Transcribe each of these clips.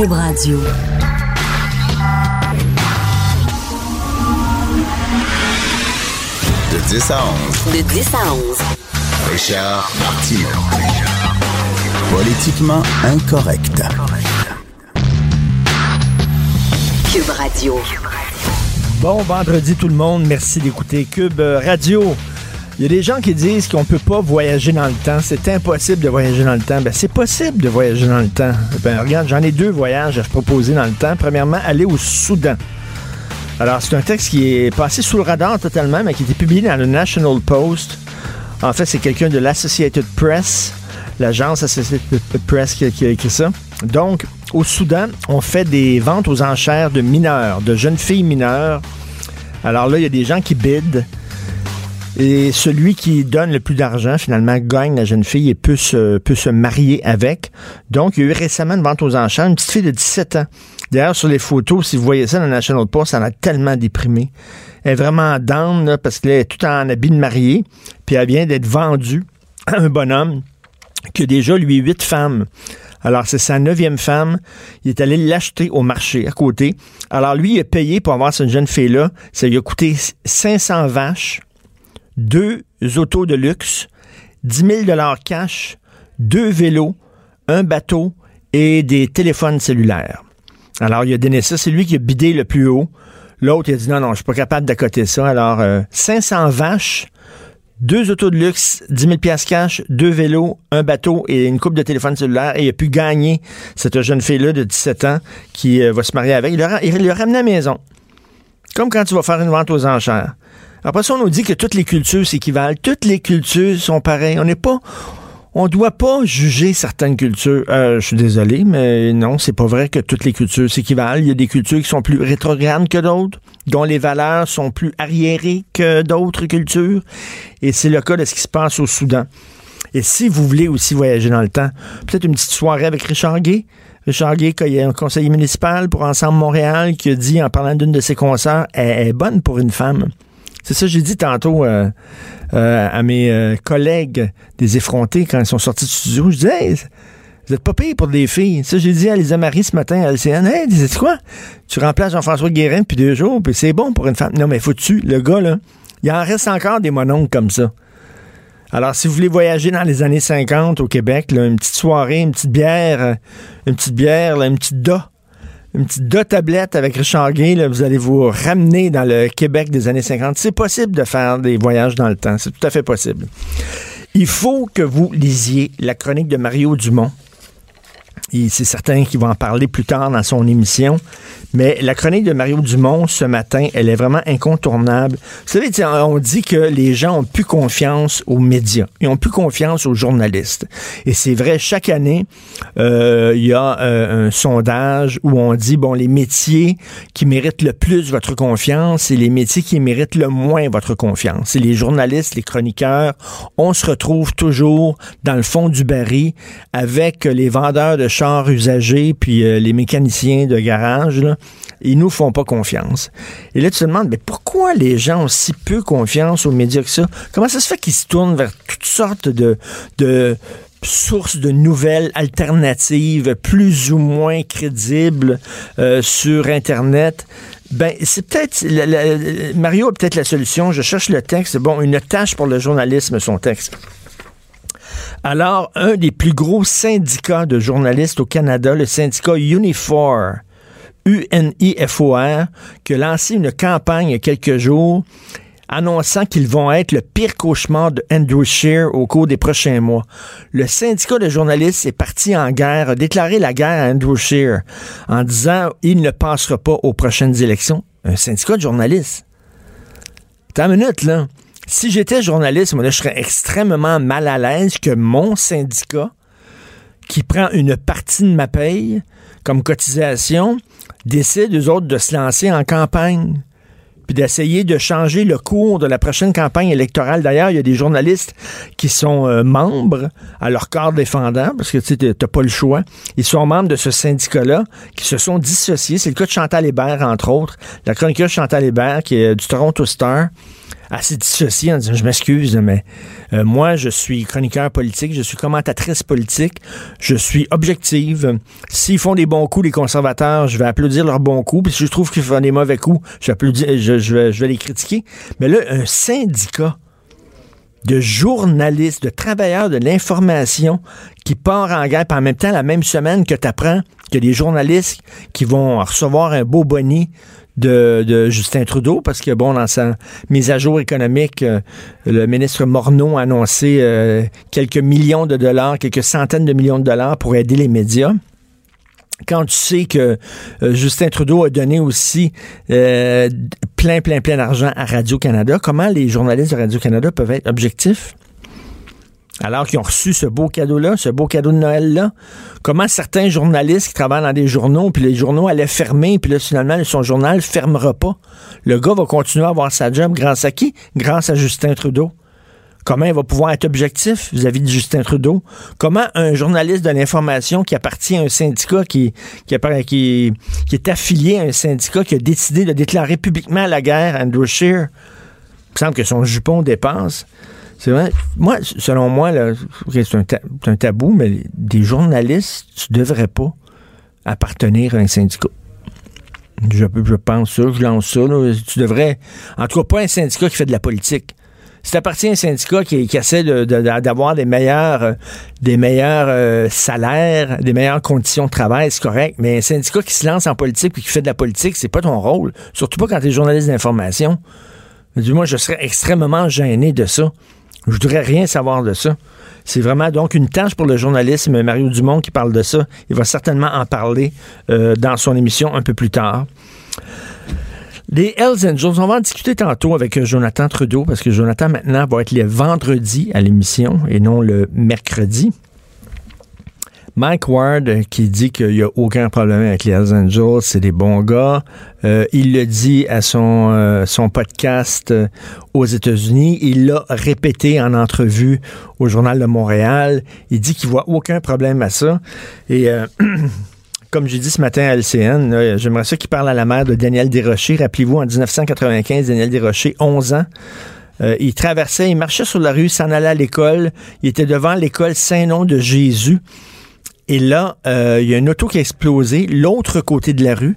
Cube Radio. De 10 à 11. De 10 à 11. Richard Martineau. Politiquement incorrect. Cube Radio. Bon vendredi tout le monde, merci d'écouter Cube Radio. Il y a des gens qui disent qu'on peut pas voyager dans le temps, c'est impossible de voyager dans le temps. Ben c'est possible de voyager dans le temps. Ben regarde, j'en ai deux voyages à proposer dans le temps. Premièrement, aller au Soudan. Alors, c'est un texte qui est passé sous le radar totalement, mais qui a été publié dans le National Post. En fait, c'est quelqu'un de l'Associated Press, l'agence Associated Press qui, qui a écrit ça. Donc, au Soudan, on fait des ventes aux enchères de mineurs, de jeunes filles mineures. Alors là, il y a des gens qui bident. Et celui qui donne le plus d'argent, finalement, gagne la jeune fille et peut se, peut se marier avec. Donc, il y a eu récemment une vente aux enchères, une petite fille de 17 ans. D'ailleurs, sur les photos, si vous voyez ça dans le National Post, ça a tellement déprimé. Elle est vraiment down, là, parce qu'elle est tout en habit de mariée, puis elle vient d'être vendue à un bonhomme qui a déjà, lui, huit femmes. Alors, c'est sa neuvième femme. Il est allé l'acheter au marché à côté. Alors, lui, il a payé pour avoir cette jeune fille-là. Ça lui a coûté 500 vaches, deux autos de luxe, 10 000 cash, deux vélos, un bateau et des téléphones cellulaires. Alors, il a donné ça. C'est lui qui a bidé le plus haut. L'autre, il a dit non, non, je suis pas capable d'accoter ça. Alors, euh, 500 vaches, deux autos de luxe, 10 000 piastres cash, deux vélos, un bateau et une coupe de téléphone cellulaire. Et il a pu gagner cette jeune fille-là de 17 ans qui euh, va se marier avec. Il l'a ramené à la maison. Comme quand tu vas faire une vente aux enchères. Après ça, on nous dit que toutes les cultures s'équivalent. Toutes les cultures sont pareilles. On n'est pas... On doit pas juger certaines cultures. Euh, je suis désolé, mais non, c'est pas vrai que toutes les cultures s'équivalent. Il y a des cultures qui sont plus rétrogrades que d'autres, dont les valeurs sont plus arriérées que d'autres cultures. Et c'est le cas de ce qui se passe au Soudan. Et si vous voulez aussi voyager dans le temps, peut-être une petite soirée avec Richard Gay. Richard Gay, qui est un conseiller municipal pour Ensemble Montréal, qui a dit en parlant d'une de ses concerts, elle est bonne pour une femme. C'est ça que j'ai dit tantôt euh, euh, à mes euh, collègues des effrontés quand ils sont sortis du studio. Je disais, vous êtes pas payés pour des filles. Ça, j'ai dit à Lisa Marie ce matin à LCN. Hey, dis quoi? Tu remplaces Jean-François Guérin depuis deux jours, puis c'est bon pour une femme. Non, mais faut-tu, le gars, là, il en reste encore des mononcles comme ça. Alors, si vous voulez voyager dans les années 50 au Québec, une petite soirée, une petite bière, une petite bière, une petite da une petite deux tablettes avec Richard Gay, vous allez vous ramener dans le Québec des années 50. C'est possible de faire des voyages dans le temps. C'est tout à fait possible. Il faut que vous lisiez la chronique de Mario Dumont. C'est certain qu'il va en parler plus tard dans son émission. Mais la chronique de Mario Dumont ce matin, elle est vraiment incontournable. Vous savez, on dit que les gens ont plus confiance aux médias. Ils ont plus confiance aux journalistes. Et c'est vrai, chaque année, euh, il y a euh, un sondage où on dit, bon, les métiers qui méritent le plus votre confiance et les métiers qui méritent le moins votre confiance. Et les journalistes, les chroniqueurs, on se retrouve toujours dans le fond du baril avec les vendeurs de chars usagés puis euh, les mécaniciens de garage. Là ils nous font pas confiance. Et là, tu te demandes, mais pourquoi les gens ont si peu confiance aux médias que ça? Comment ça se fait qu'ils se tournent vers toutes sortes de, de sources de nouvelles alternatives plus ou moins crédibles euh, sur Internet? Ben, c'est peut-être. Mario a peut-être la solution. Je cherche le texte. Bon, une tâche pour le journalisme, son texte. Alors, un des plus gros syndicats de journalistes au Canada, le syndicat Unifor, UNIFOR, qui a lancé une campagne il y a quelques jours annonçant qu'ils vont être le pire cauchemar de Andrew Scheer au cours des prochains mois. Le syndicat de journalistes est parti en guerre, a déclaré la guerre à Andrew Scheer en disant il ne passera pas aux prochaines élections. Un syndicat de journalistes. T'as une minute, là. Si j'étais journaliste, moi, là, je serais extrêmement mal à l'aise que mon syndicat, qui prend une partie de ma paye comme cotisation, décident, eux autres, de se lancer en campagne puis d'essayer de changer le cours de la prochaine campagne électorale. D'ailleurs, il y a des journalistes qui sont euh, membres à leur corps défendant, parce que tu n'as pas le choix. Ils sont membres de ce syndicat-là, qui se sont dissociés. C'est le cas de Chantal Hébert, entre autres. La chroniqueuse Chantal Hébert, qui est du Toronto Star, assez dissociée en disant Je m'excuse, mais euh, moi, je suis chroniqueur politique, je suis commentatrice politique, je suis objective. S'ils font des bons coups, les conservateurs, je vais applaudir leurs bons coups. Puis si je trouve qu'ils font des mauvais coups, je, vais, les critiquer. Mais là, un syndicat de journalistes, de travailleurs de l'information qui part en guerre, en même temps, la même semaine que tu apprends que des journalistes qui vont recevoir un beau boni de, Justin Trudeau, parce que, bon, dans sa mise à jour économique, euh, le ministre Morneau a annoncé euh, quelques millions de dollars, quelques centaines de millions de dollars pour aider les médias quand tu sais que euh, Justin Trudeau a donné aussi plein, plein, plein d'argent à Radio-Canada, comment les journalistes de Radio-Canada peuvent être objectifs? Alors qu'ils ont reçu ce beau cadeau-là, ce beau cadeau de Noël-là, comment certains journalistes qui travaillent dans des journaux, puis les journaux allaient fermer, puis là, finalement, son journal ne fermera pas. Le gars va continuer à avoir sa job grâce à qui? Grâce à Justin Trudeau. Comment il va pouvoir être objectif vis-à-vis de Justin Trudeau? Comment un journaliste de l'information qui appartient à un syndicat, qui, qui, est affilié à un syndicat, qui a décidé de déclarer publiquement la guerre à Andrew Scheer, il me semble que son jupon dépasse. C'est vrai. Moi, selon moi, c'est un, tabou, mais des journalistes, tu devrais pas appartenir à un syndicat. Je, pense ça, je lance ça. Tu devrais. En tout cas, pas un syndicat qui fait de la politique. Si tu appartiens à un syndicat qui, essaie d'avoir des meilleurs, euh, euh, salaires, des meilleures conditions de travail, c'est correct. Mais un syndicat qui se lance en politique et qui fait de la politique, c'est pas ton rôle. Surtout pas quand tu es journaliste d'information. Du moins, je serais extrêmement gêné de ça. Je voudrais rien savoir de ça. C'est vraiment donc une tâche pour le journalisme. Mario Dumont qui parle de ça. Il va certainement en parler euh, dans son émission un peu plus tard. Les Hells Angels, on va en discuter tantôt avec Jonathan Trudeau parce que Jonathan maintenant va être les vendredis à l'émission et non le mercredi. Mike Ward euh, qui dit qu'il n'y a aucun problème avec les Hells Angels, c'est des bons gars. Euh, il le dit à son, euh, son podcast aux États-Unis. Il l'a répété en entrevue au Journal de Montréal. Il dit qu'il voit aucun problème à ça. Et comme j'ai dit ce matin à LCN, j'aimerais ça qu'il parle à la mère de Daniel Desrochers. Rappelez-vous, en 1995, Daniel Desrochers, 11 ans. il traversait, il marchait sur la rue, s'en allait à l'école. Il était devant l'école Saint-Nom de Jésus. Et là, euh, il y a une auto qui a explosé, l'autre côté de la rue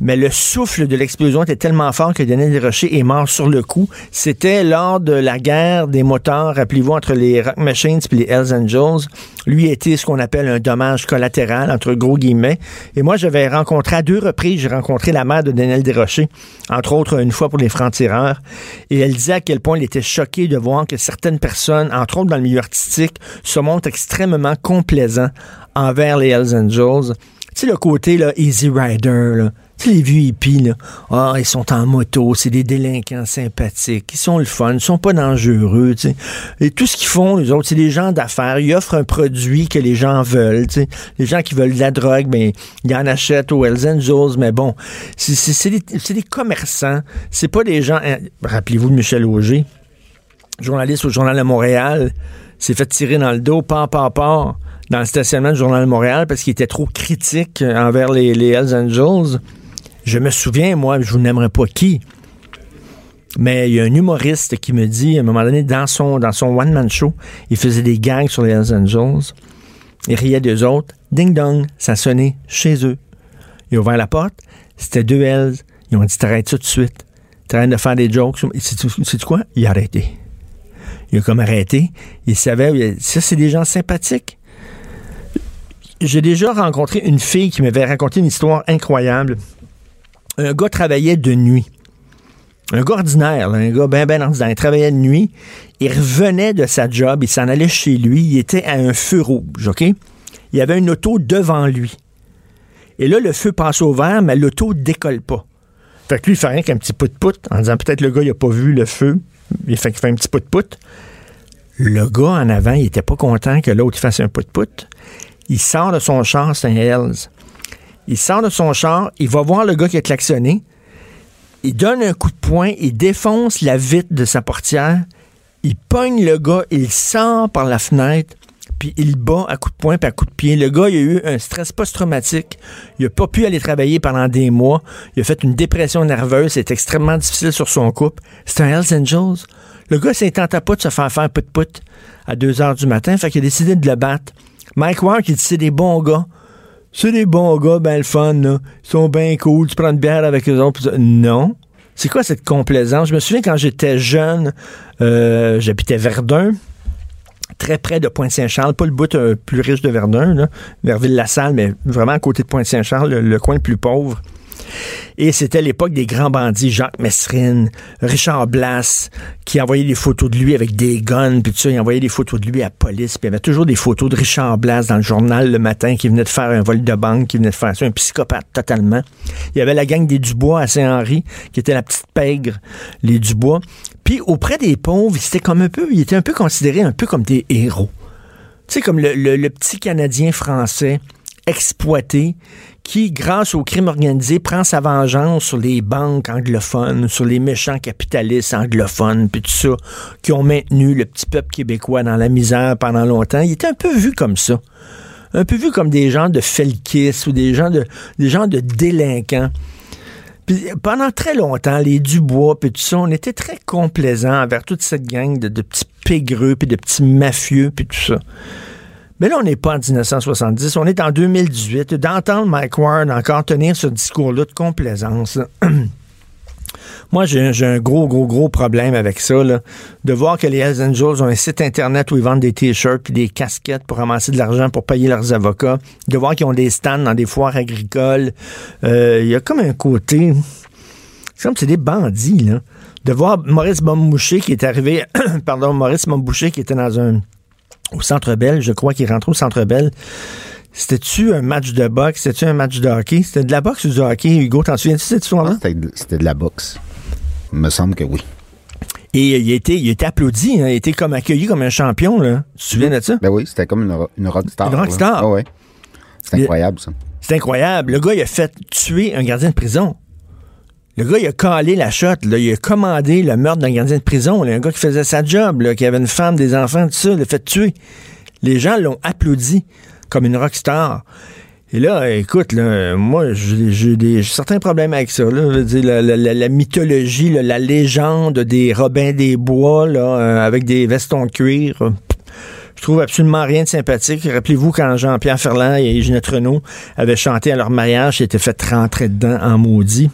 mais le souffle de l'explosion était tellement fort que Daniel Desrochers est mort sur le coup. C'était lors de la guerre des moteurs, rappelez-vous, entre les Rock Machines et les Hells Angels. Lui était ce qu'on appelle un dommage collatéral, entre gros guillemets. Et moi, j'avais rencontré à deux reprises, j'ai rencontré la mère de Daniel Desrochers, entre autres une fois pour les francs-tireurs. Et elle disait à quel point il était choqué de voir que certaines personnes, entre autres dans le milieu artistique, se montrent extrêmement complaisants envers les Hells Angels. Tu sais, le côté là, Easy Rider, là, les vieux hippies, là, ah, ils sont en moto, c'est des délinquants sympathiques, ils sont le fun, ils sont pas dangereux, tu sais. Et tout ce qu'ils font, les autres, c'est des gens d'affaires. Ils offrent un produit que les gens veulent, tu sais. Les gens qui veulent de la drogue, ben, ils en achètent aux Hells Angels, mais bon, c'est des, des, commerçants. C'est pas des gens... Hein, rappelez-vous de Michel Auger, journaliste au Journal de Montréal, s'est fait tirer dans le dos, pas, pas, pas, dans le stationnement du Journal de Montréal parce qu'il était trop critique envers les, les Hells Angels. Je me souviens, moi, je vous n'aimerais pas qui, mais il y a un humoriste qui me dit, à un moment donné, dans son, one-man show, il faisait des gangs sur les Hells Angels. Il riait d'eux autres. Ding dong, ça sonnait chez eux. Il a ouvert la porte. C'était deux Hells. Ils ont dit T'arrêtes tout de suite. T'arrêtes de faire des jokes. C'est quoi? Il a arrêté. Il a comme arrêté. Il savait. Ça, c'est des gens sympathiques. J'ai déjà rencontré une fille qui m'avait raconté une histoire incroyable un gars travaillait de nuit. Un gars ordinaire, un gars bien, bien ordinaire. Il travaillait de nuit. Il revenait de sa job. Il s'en allait chez lui. Il était à un feu rouge, OK? Il y avait une auto devant lui. Et là, le feu passe au vert, mais l'auto décolle pas. Fait que lui, il fait rien qu'un petit pout-pout en disant peut-être le gars, il a pas vu le feu. Il fait, fait un petit pout-pout. Le gars en avant, il était pas content que l'autre fasse un pout-pout. Il sort de son char, c'est un. Il sort de son char, il va voir le gars qui a klaxonné, il donne un coup de poing, il défonce la vitre de sa portière, il pogne le gars, il sort par la fenêtre, puis il bat à coups de poing puis à coups de pied. Le gars, il a eu un stress post-traumatique. Il a pas pu aller travailler pendant des mois. Il a fait une dépression nerveuse. C'est extrêmement difficile sur son couple. C'est un Hells Angels. Le gars, tentait pas de se faire faire put-put à 2 heures du matin. Fait qu'il a décidé de le battre. Mike Ward, il dit c'est des bons gars. C'est des bons gars, ben le fun, là. Ils sont bien cool. Tu prends une bière avec eux autres. Non. C'est quoi cette complaisance? Je me souviens quand j'étais jeune, euh, j'habitais Verdun, très près de Pointe-Saint-Charles, pas le bout euh, plus riche de Verdun, là, vers Ville-la-Salle, mais vraiment à côté de Pointe-Saint-Charles, le, le coin le plus pauvre. Et c'était l'époque des grands bandits, Jacques Messrine, Richard Blas, qui envoyait des photos de lui avec des guns, puis tout ça, il envoyait des photos de lui à la police, puis il y avait toujours des photos de Richard Blas dans le journal le matin, qui venait de faire un vol de banque, qui venait de faire ça, un psychopathe totalement. Il y avait la gang des Dubois à Saint-Henri, qui était la petite pègre, les Dubois. Puis auprès des pauvres, c'était comme un peu, il était un peu considéré un peu comme des héros. Tu sais, comme le, petit Canadien français exploité qui, grâce au crime organisé, prend sa vengeance sur les banques anglophones, sur les méchants capitalistes anglophones, puis tout ça, qui ont maintenu le petit peuple québécois dans la misère pendant longtemps. Il était un peu vu comme ça. Un peu vu comme des gens de felkis ou des gens de, des gens de délinquants. Puis pendant très longtemps, les Dubois, puis tout ça, on était très complaisants envers toute cette gang de, de petits pégreux, puis de petits mafieux, puis tout ça. Mais là, on n'est pas en 1970, on est en 2018. D'entendre Mike Ward encore tenir ce discours-là de complaisance, moi, j'ai un gros, gros, gros problème avec ça. Là. De voir que les Hells Angels ont un site Internet où ils vendent des T-shirts et des casquettes pour ramasser de l'argent pour payer leurs avocats. De voir qu'ils ont des stands dans des foires agricoles. Il euh, y a comme un côté... C'est comme c'est des bandits, là. De voir Maurice Bomboucher qui est arrivé... pardon, Maurice Bomboucher qui était dans un au Centre Bell, je crois qu'il est rentré au Centre Bell. C'était-tu un match de boxe? C'était-tu un match de hockey? C'était de la boxe ou du hockey? Hugo, t'en souviens-tu cette histoire-là? C'était de la boxe. Il me semble que oui. Et il a été, il a été applaudi, hein, il a été comme accueilli comme un champion, là. Tu te souviens de ça? Ben oui, c'était comme une, une rockstar. Une rockstar? Ah ouais. C'est incroyable, ça. C'est incroyable. Le gars, il a fait tuer un gardien de prison. Le gars, il a calé la shot, il a commandé le meurtre d'un gardien de prison. Là, un gars qui faisait sa job, qui avait une femme, des enfants, tout ça, l'a fait tuer. Les gens l'ont applaudi comme une rockstar. Et là, écoute, moi, j'ai certains problèmes avec ça. La, mythologie, la légende des Robins des Bois, là, euh, avec des vestons de cuir. Euh, je trouve absolument rien de sympathique. Rappelez-vous quand Jean-Pierre Ferland et Ginette Renault avaient chanté à leur mariage, ils étaient fait rentrer dedans en maudit.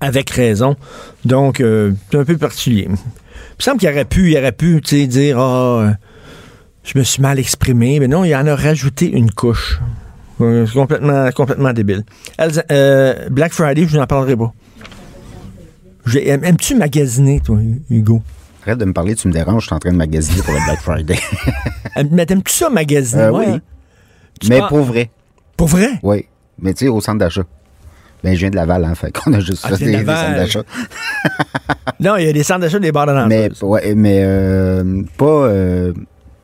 Avec raison. Donc, euh, c'est un peu particulier. Il me semble qu'il aurait pu, il aurait pu, dire, ah, oh, je me suis mal exprimé. Mais non, il en a rajouté une couche. C'est complètement, complètement débile. Euh, Black Friday, je n'en parlerai pas. Aimes-tu magasiner, toi, Hugo? Arrête de me parler, tu me déranges, je suis en train de magasiner pour le Black Friday. mais t'aimes-tu ça, magasiner? Euh, oui. Tu mais pour vrai. Pour vrai? Oui. Mais tu sais, au centre d'achat. Ben, je viens de Laval, hein, fait qu'on a juste ah, fait des, des, centres d'achat. non, il y a des centres d'achat des bars de Mais, ouais, mais euh, pas... Euh,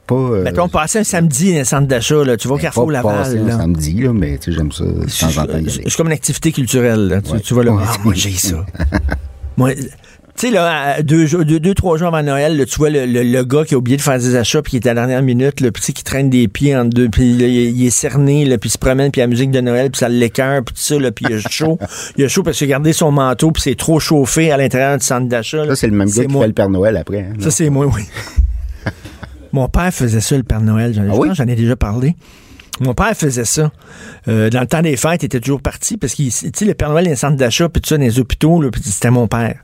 pas, euh, Mettons, passer un samedi dans un centre d'achat, là, tu vas au Carrefour pas Laval. Passer là. un samedi, là, mais tu sais, j'aime ça de temps en temps. C'est comme une activité culturelle. Là. Tu, Ouais. tu vas là, ah, moi j'ai ça. moi, tu sais, là, deux, deux, deux, trois jours avant Noël, là, tu vois le, le- le gars qui a oublié de faire des achats, puis qui est à la dernière minute, là, puis tu sais, qui traîne des pieds en deux, puis là, il, il est cerné, là, puis il se promène, puis la musique de Noël, puis ça l'écœure, puis tout ça, là, puis il a chaud. il a chaud parce qu'il a gardé son manteau, puis c'est trop chauffé à l'intérieur du centre d'achat. Ça, c'est le même gars qui moi. fait le Père Noël après. hein, Ça, c'est moi, oui. Mon père faisait ça, le Père Noël. J'en, Ah oui? ai déjà parlé. Mon père faisait ça. Euh, dans le temps des fêtes, il était toujours parti parce qu'il, tu sais, le Père Noël, dans les centres d'achat, puis tout ça, dans les hôpitaux, puis c'était mon père.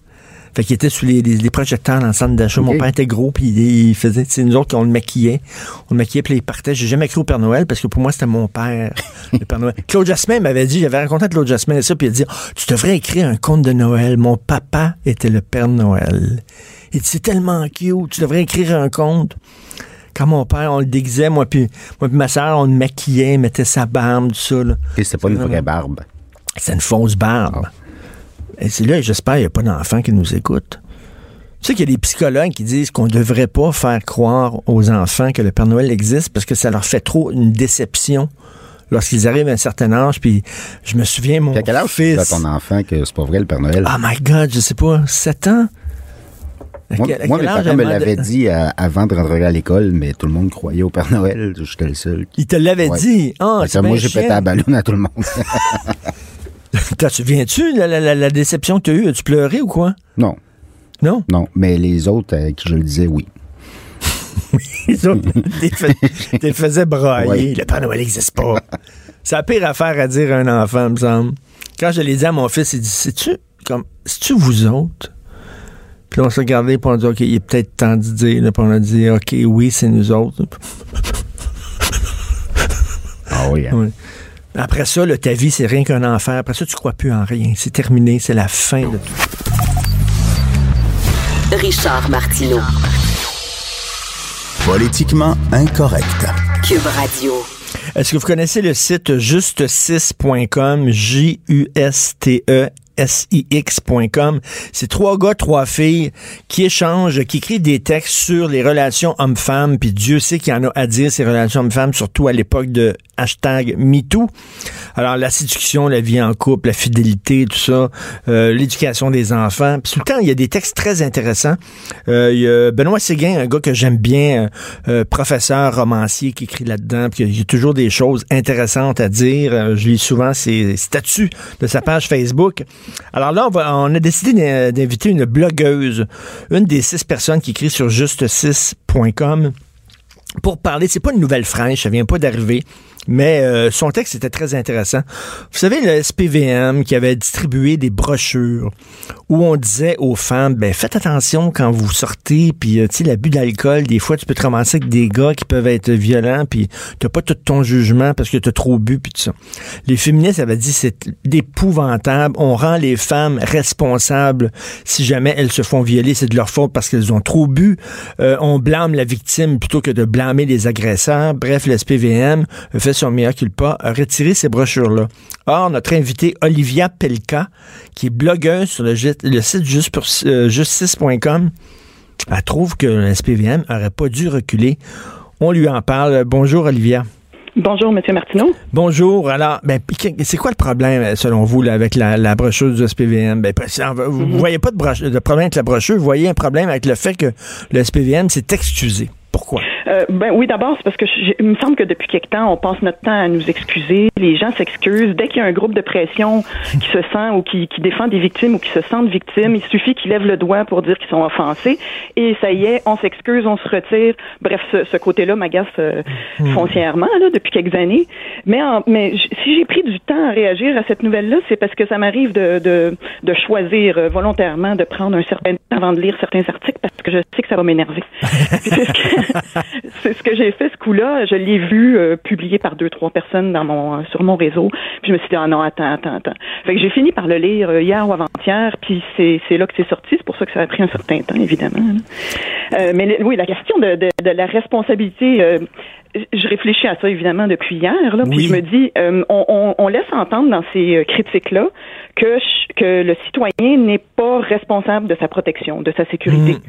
Fait qu'il était sous les, les- les projecteurs dans le centre d'achat. Mon père était gros, puis il, il faisait, tu sais, nous autres, on le maquillait. On le maquillait, puis il partait. J'ai jamais cru au Père Noël parce que pour moi, c'était mon père, le Père Noël. Claude Jasmin m'avait dit, j'avais raconté à Claude Jasmin ça, puis il a dit, Ah, tu devrais écrire un conte de Noël. Mon papa était le Père Noël. Il dit, c'est tellement cute, tu devrais écrire un conte. Quand mon père, on le déguisait, moi puis moi puis ma soeur, on le maquillait, mettait sa barbe, tout ça. Là. Et c'est pas une Vraiment. vraie barbe. C'est une fausse barbe. Et c'est là, j'espère qu'il n'y a pas d'enfants qui nous écoutent. Tu sais qu'il y a des psychologues qui disent qu'on ne devrait pas faire croire aux enfants que le Père Noël existe parce que ça leur fait trop une déception lorsqu'ils arrivent à un certain âge. Puis je me souviens, mon à quel âge fils... à ton enfant que c'est pas vrai le Père Noël? Oh my God, je sais pas, 7 ans? À Moi, quel- moi, mes parents me l'avaient dit euh, avant de rentrer à l'école, mais tout le monde croyait au Père Noël. J'étais le seul. Il te l'avait Ouais. dit. C'est moi, j'ai pété la ballonne à tout le monde. T'as- Tu viens-tu, la, la- la- la déception que tu as eue? As-tu pleuré ou quoi? non, Non? non. Mais les autres, à qui je le disais, oui. Les autres, t'es fait- t'es faisais brailler. Ouais. Le Père Noël n'existe pas. C'est la pire affaire à dire à un enfant, me semble. Quand je l'ai dit à mon fils, il dit C'est-tu comme c'est-tu vous autres? Puis on s'est regardé puis on a dit OK, il est peut-être temps de dire. Là, puis on a dit OK, oui, c'est nous autres. Ah oui. hein. Ouais. Après ça, là, ta vie, c'est rien qu'un enfer. Après ça, tu crois plus en rien. C'est terminé. C'est la fin de tout. Richard Martineau. Politiquement incorrect. Cube Radio. Est-ce que vous connaissez le site juste6.com, J-U-S-T-E SIX.com. C'est trois gars, trois filles qui échangent, qui écrivent des textes sur les relations hommes-femmes, puis Dieu sait qu'il y en a à dire, ces relations hommes-femmes, surtout à l'époque de hashtag MeToo. Alors, la séduction, la vie en couple, la fidélité, tout ça, euh, l'éducation des enfants. Puis tout le temps, il y a des textes très intéressants. Euh, il y a Benoît Séguin, un gars que j'aime bien, euh, euh, professeur, romancier, qui écrit là-dedans, puis il y a toujours des choses intéressantes à dire. Euh, je lis souvent ses statuts de sa page Facebook. Alors là, on, a décidé d'in- d'inviter une blogueuse, une des six personnes qui écrit sur juste6.com pour parler. C'est pas une nouvelle fraîche, ça vient pas d'arriver. Mais euh, son texte était très intéressant. Vous savez, le SPVM qui avait distribué des brochures où on disait aux femmes, ben faites attention quand vous sortez, puis euh, tu sais, l'abus d'alcool, des fois, tu peux te ramasser avec des gars qui peuvent être violents, puis t'as pas tout ton jugement parce que t'as trop bu, puis tout ça. Les féministes avaient dit, c'est épouvantable, on rend les femmes responsables si jamais elles se font violer, c'est de leur faute parce qu'elles ont trop bu. Euh, on blâme la victime plutôt que de blâmer les agresseurs. Bref, le SPVM fait son meilleur culpa, a retiré ces brochures-là. Or, notre invitée Olivia Pelka, qui est blogueuse sur le, site juste euh, justice.com, elle trouve que le SPVM aurait pas dû reculer. On lui en parle. Bonjour, Olivia. Bonjour, Monsieur Martineau. Bonjour. Alors, ben, c'est quoi le problème, euh, selon vous, là, avec la, la brochure du SPVM? Ben, vous ne voyez pas de, de problème avec la brochure, vous voyez un problème avec le fait que le SPVM s'est excusé. Pourquoi? Euh, ben oui, d'abord, c'est parce que j'ai- il me semble que depuis quelque temps, on passe notre temps à nous excuser. Les gens s'excusent. Dès qu'il y a un groupe de pression qui se sent ou qui, qui défend des victimes ou qui se sentent victimes, il suffit qu'ils lèvent le doigt pour dire qu'ils sont offensés. Et ça y est, on s'excuse, on se retire. Bref, ce, ce côté-là m'agace euh, foncièrement là, depuis quelques années. Mais, en- mais si j'ai pris du temps à réagir à cette nouvelle-là, c'est parce que ça m'arrive de, de, de choisir euh, volontairement de prendre un certain temps avant de lire certains articles parce que je sais que ça va m'énerver. Puis c'est ce que, c'est ce que j'ai fait ce coup-là. Je l'ai vu euh, publié par deux, trois personnes dans mon, euh, sur mon réseau. Puis je me suis dit, ah non, attends, attends, attends. Fait que j'ai fini par le lire euh, hier ou avant-hier, puis c'est, c'est là que c'est sorti. C'est pour ça que ça a pris un certain temps, évidemment. Euh, mais oui, la question de, de, de la responsabilité, euh, je réfléchis à ça évidemment depuis hier, là, puis je me dis, euh, on, on, on laisse entendre dans ces critiques-là que, ch- que le citoyen n'est pas responsable de sa protection, de sa sécurité. Mm.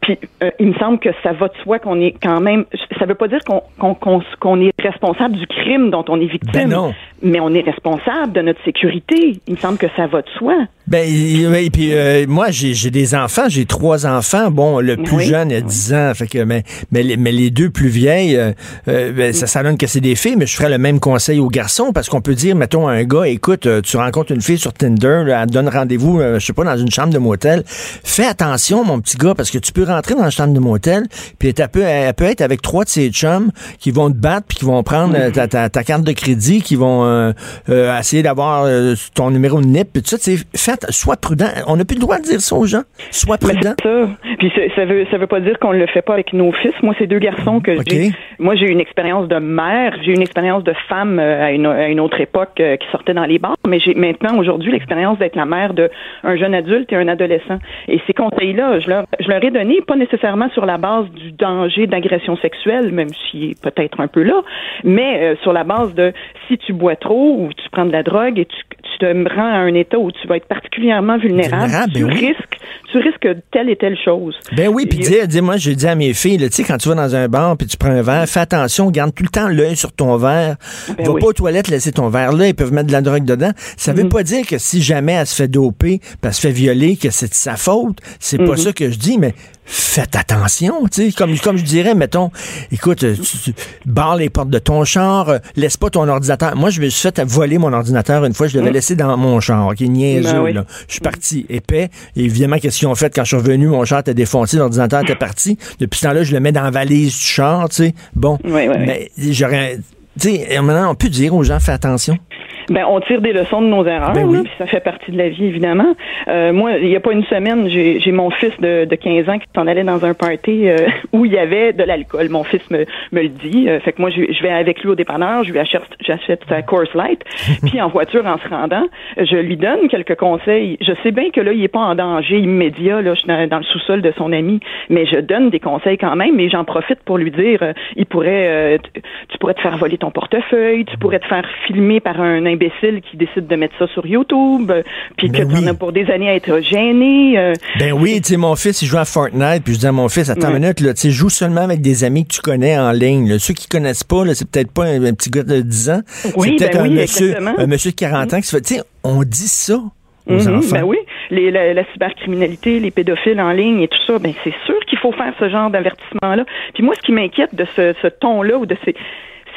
Puis euh, il me semble que ça va de soi qu'on est quand même. Ça veut pas dire qu'on qu'on qu'on qu'on est responsable du crime dont on est victime. Ben non. Mais on est responsable de notre sécurité. Il me semble que ça va de soi. Ben, et, puis euh, moi, j'ai j'ai des enfants, j'ai trois enfants. Bon, le plus Oui. jeune a 10 ans, fait que, mais, mais, les, mais les deux plus vieilles, euh, euh, ben, ça, ça donne que c'est des filles, mais je ferais le même conseil aux garçons, parce qu'on peut dire, mettons, à un gars, écoute, euh, tu rencontres une fille sur Tinder, elle te donne rendez-vous, euh, je sais pas, dans une chambre de motel. Fais attention, mon petit gars, parce que tu peux rentrer dans la chambre de motel, puis elle peut, elle peut être avec trois de ses chums qui vont te battre, puis qui vont prendre euh, ta, ta, ta carte de crédit, qui vont euh, euh, essayer d'avoir euh, ton numéro de NIP, tout ça, faites, sois prudent. On n'a plus le droit de dire ça aux gens. Sois prudent. ça. Puis ça, ça veut ça veut pas dire qu'on le fait pas avec nos fils. Moi, c'est deux garçons que OK. j'ai. Moi, j'ai eu une expérience de mère, j'ai eu une expérience de femme euh, à une, à une autre époque euh, qui sortait dans les bars, mais j'ai maintenant aujourd'hui l'expérience d'être la mère de un jeune adulte et un adolescent. Et ces conseils-là, je leur je leur ai donné pas nécessairement sur la base du danger d'agression sexuelle, même si peut-être un peu là, mais euh, sur la base de si tu bois trop ou tu prends de la drogue et tu, te rends à un état où tu vas être particulièrement vulnérable, Vulnérable, tu ben oui. risques tu risques telle et telle chose. Ben oui, puis dis, dis, moi, j'ai dit à mes filles, là, tu sais, quand tu vas dans un bar puis tu prends un verre, fais attention, garde tout le temps l'œil sur ton verre. Ben Va oui. pas aux toilettes laisser ton verre là, ils peuvent mettre de la drogue dedans. Ça veut pas dire que si jamais elle se fait doper, elle se fait violer, que c'est de sa faute. C'est pas Mhm. ça que je dis, mais faites attention, tu sais, comme, comme je dirais, mettons, écoute, euh, tu, tu barres les portes de ton char, euh, laisse pas ton ordinateur. Moi, je me suis fait voler mon ordinateur une fois, je l'avais laissé dans mon char, qui est niaiseux. Ben oui. là. Je suis parti épais. Et évidemment, qu'est-ce qu'ils ont fait quand je suis revenu? Mon char était défoncé, l'ordinateur était parti. Depuis ce temps-là, je le mets dans la valise du char, tu sais. Bon. Oui, oui. Mais j'aurais. Tu sais, maintenant, on peut dire aux gens, fais attention. Ben, on tire des leçons de nos erreurs, Ben oui. puis ça fait partie de la vie, évidemment. Euh, moi, il y a pas une semaine, j'ai mon fils de, de 15 ans qui s'en allait dans un party euh, où il y avait de l'alcool. Mon fils me, me le dit. Euh, fait que moi, je, je vais avec lui au dépanneur, je lui achète, j'achète sa Course Light. puis en voiture, en se rendant, je lui donne quelques conseils. Je sais bien que là, il est pas en danger immédiat, là, je suis dans, dans le sous-sol de son ami, mais je donne des conseils quand même, mais j'en profite pour lui dire, il pourrait, tu pourrais te faire voler ton portefeuille, tu pourrais te faire filmer par un imbécile qui décide de mettre ça sur YouTube, euh, puis que Ben tu en oui. as pour des années à être gêné. euh, Ben oui, tu sais, mon fils, il joue à Fortnite, puis je dis à mon fils, attends une minute, là, tu sais, joue seulement avec des amis que tu connais en ligne. là. Ceux qui connaissent pas, là, c'est peut-être pas un, un petit gars de 10 ans. Oui, c'est peut-être ben un, oui, monsieur, exactement. un monsieur de 40 ans qui se fait, tu sais, on dit ça aux enfants. Ben oui, les, la, la cybercriminalité, les pédophiles en ligne et tout ça, ben c'est sûr qu'il faut faire ce genre d'avertissement-là. Puis moi, ce qui m'inquiète de ce, ce ton-là ou de ces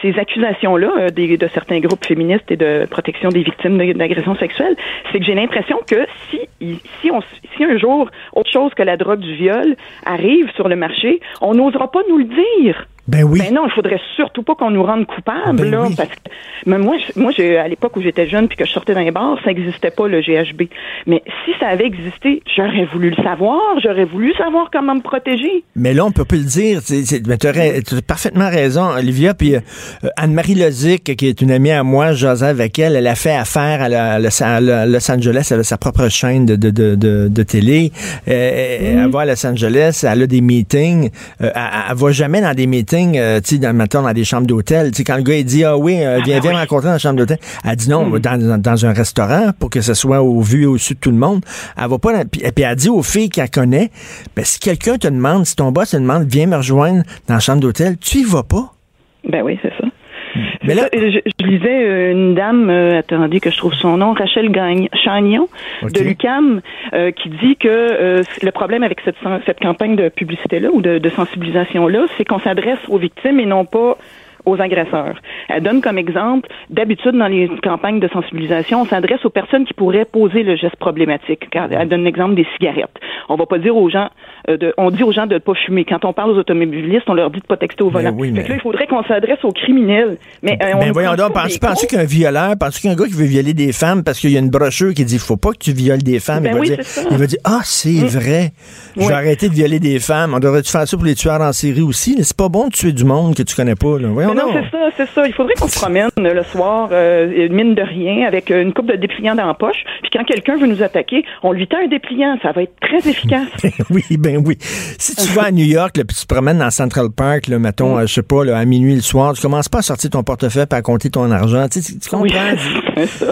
ces accusations-là euh, de certains groupes féministes et de protection des victimes d'agressions sexuelles, c'est que j'ai l'impression que si, si, on, si un jour autre chose que la drogue du viol arrive sur le marché, on n'osera pas nous le dire. Ben oui. Ben non, il faudrait surtout pas qu'on nous rende coupables, Ben là, oui. parce que mais moi, moi, à l'époque où j'étais jeune puis que je sortais d'un bar, ça n'existait pas le GHB. Mais si ça avait existé, j'aurais voulu le savoir, j'aurais voulu savoir comment me protéger. Mais là, on peut plus le dire. Tu as, parfaitement raison, Olivia. Puis euh, Anne-Marie Lozic, qui est une amie à moi, j'osais avec elle, elle a fait affaire à, la- à Los, à Los Angeles. Elle a sa propre chaîne de, de, de, de, de télé. Euh, Elle va à Los Angeles, elle a des meetings. Euh, elle, elle va jamais dans des meetings, euh, tu sais, dans, mettons, dans des chambres d'hôtel. Tu sais, quand le gars, il dit, ah oui, euh, viens, viens me rencontrer dans la chambre d'hôtel. Elle dit non, on va dans, dans, dans un restaurant pour que ce soit au vu et au su de tout le monde. Elle va pas dans- puis, puis elle dit aux filles qu'elle connaît, ben, si quelqu'un te demande, si ton boss te demande, viens me rejoindre dans la chambre d'hôtel, tu y vas pas. Ben oui, c'est ça. Mais là, je, je lisais euh, une dame, euh, attendez que je trouve son nom, Rachel Gagne, Chagnon de l'UCAM, euh, qui dit que euh, le problème avec cette, cette campagne de publicité-là ou de, de sensibilisation-là, c'est qu'on s'adresse aux victimes et non pas aux agresseurs. Elle donne comme exemple, d'habitude dans les campagnes de sensibilisation, on s'adresse aux personnes qui pourraient poser le geste problématique. Elle donne l'exemple des cigarettes. On va pas dire aux gens, euh, de, on dit aux gens de ne pas fumer. Quand on parle aux automobilistes, on leur dit de pas texter au Ben volant. oui, mais- là, il faudrait qu'on s'adresse aux criminels. Mais euh, on ben voyons donc, penses-tu qu'un violeur, penses-tu qu'un gars qui veut violer des femmes parce qu'il y a une brochure qui dit faut pas que tu violes des femmes, Ben il, va dire, il va dire ah c'est vrai, je vais Oui. arrêter de violer des femmes. On devrait-tu faire ça pour les tueurs en série aussi? C'est pas bon de tuer du monde que tu connais pas. Là. Voyons Non, donc. c'est ça, c'est ça. Il faudrait qu'on se promène euh, le soir, euh, mine de rien, avec une coupe de dépliants dans la poche. Puis quand quelqu'un veut nous attaquer, on lui tend un dépliant. Ça va être très efficace. oui, ben oui. Si tu vas à New York, là, puis tu te promènes dans Central Park, là, mettons, euh, je sais pas, là, à minuit le soir, tu commences pas à sortir ton portefeuille et à compter ton argent. Tu, tu- tu comprends? Oui, c'est ça.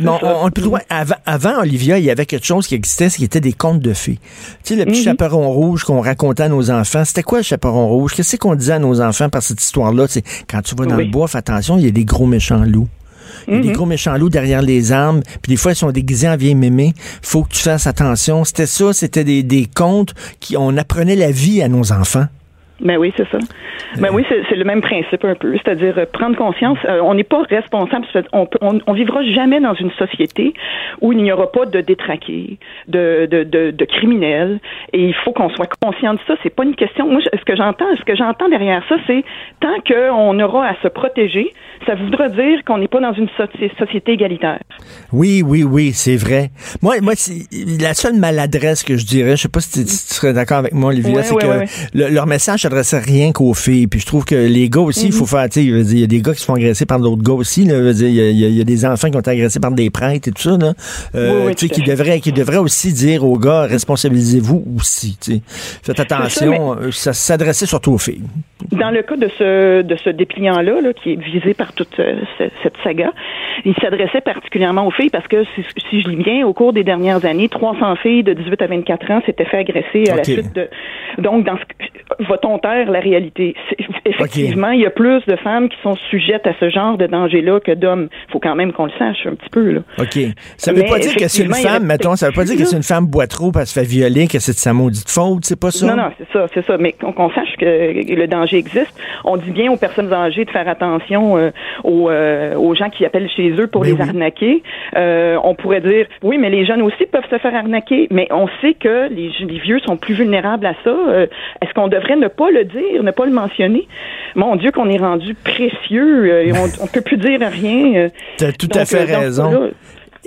Non, ça. on, on. Avant, avant, Olivia, il y avait quelque chose qui existait, ce qui était des contes de fées. Tu sais, le petit Mhm. chaperon rouge qu'on racontait à nos enfants. C'était quoi le chaperon rouge? Qu'est-ce qu'on disait à nos enfants par cette histoire-là? Quand tu vas dans Oui. le bois, fais attention, il y a des gros méchants loups. Il y a des Mhm. gros méchants loups derrière les arbres, puis des fois ils sont déguisés en vieilles mémés. Faut que tu fasses attention. C'était ça, c'était des, des contes qui on apprenait la vie à nos enfants. Ben oui, c'est ça. Ben oui, c'est le même principe un peu, c'est-à-dire euh, prendre conscience. euh, on n'est pas responsable. On, on, on vivra jamais dans une société où il n'y aura pas de détraqués, de, de, de, de criminels, et il faut qu'on soit conscient de ça. C'est pas une question. Moi, je- ce que j'entends, ce que j'entends derrière ça, c'est tant qu'on aura à se protéger, ça voudra dire qu'on n'est pas dans une soci- société égalitaire. Oui, oui, oui, c'est vrai. Moi, moi, la seule maladresse que je dirais, je sais pas si tu, si tu serais d'accord avec moi, Olivia, Ouais, c'est ouais, que ouais, ouais. le- leur message s'adressait rien qu'aux filles. Puis je trouve que les gars aussi, il faut faire, tu sais, il y a des gars qui se font agresser par d'autres gars aussi. Il y, y y a des enfants qui ont été agressés par des prêtres et tout ça. Là. Euh, Oui, oui, tu sais, qui devraient, qui devraient aussi dire aux gars, responsabilisez-vous aussi. tu sais. Faites attention, euh, ça s'adressait surtout aux filles. Dans le cas de ce de ce dépliant-là, là, qui est visé par toute euh, ce- cette saga, il s'adressait particulièrement aux filles parce que, si, si je lis bien, au cours des dernières années, 300 filles de 18 à 24 ans s'étaient fait agresser à la suite de... Donc, dans ce, va-t-on la réalité? Effectivement, il y a plus de femmes qui sont sujettes à ce genre de danger-là que d'hommes. faut quand même qu'on le sache un petit peu. Là. OK. Ça veut Mais pas dire que c'est une il femme, mettons, ça veut pas dire que c'est une femme boit trop parce qu'elle se fait violer, que c'est de sa maudite faute, c'est pas ça? Non, non, c'est ça, c'est ça. Mais qu'on sache que le danger existe. On dit bien aux personnes âgées de faire attention euh, aux, euh, aux gens qui appellent chez eux pour Ben les oui. arnaquer. Euh, on pourrait dire, oui, mais les jeunes aussi peuvent se faire arnaquer. Mais on sait que les, les vieux sont plus vulnérables à ça. Est-ce qu'on devrait ne pas le dire, ne pas le mentionner? Mon Dieu, qu'on est rendu précieux. euh, et on, on peut plus dire rien. euh. T'as tout à fait euh, raison.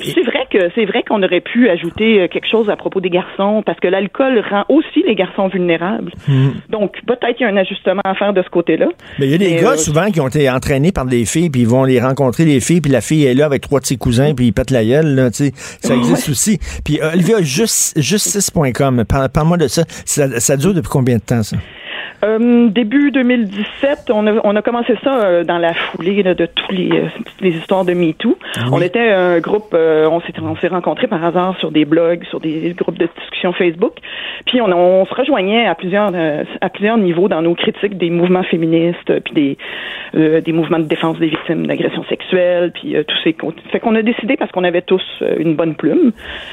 C'est vrai que c'est vrai qu'on aurait pu ajouter euh, quelque chose à propos des garçons parce que l'alcool rend aussi les garçons vulnérables. Hmm. Donc peut-être qu'il y a un ajustement à faire de ce côté-là. Mais il y a des Mais, gars euh, souvent qui ont été entraînés par des filles, puis ils vont les rencontrer, les filles, puis la fille est là avec trois de ses cousins, puis ils pètent la gueule, là, tu. Ça existe aussi. Puis euh, Olivia, juste, justice.com, parle- parle-moi de ça. ça. Ça dure depuis combien de temps, ça? Euh, début 2017, on a, on a commencé ça euh, dans la foulée là, de tous les, euh, les histoires de MeToo. On était un groupe, euh, on s'est on s'est rencontrés par hasard sur des blogs, sur des groupes de discussion Facebook. Puis on, on se rejoignait à plusieurs euh, à plusieurs niveaux dans nos critiques des mouvements féministes, puis des euh, des mouvements de défense des victimes d'agressions sexuelles, puis euh, tous ces fait qu'on a décidé parce qu'on avait tous une bonne plume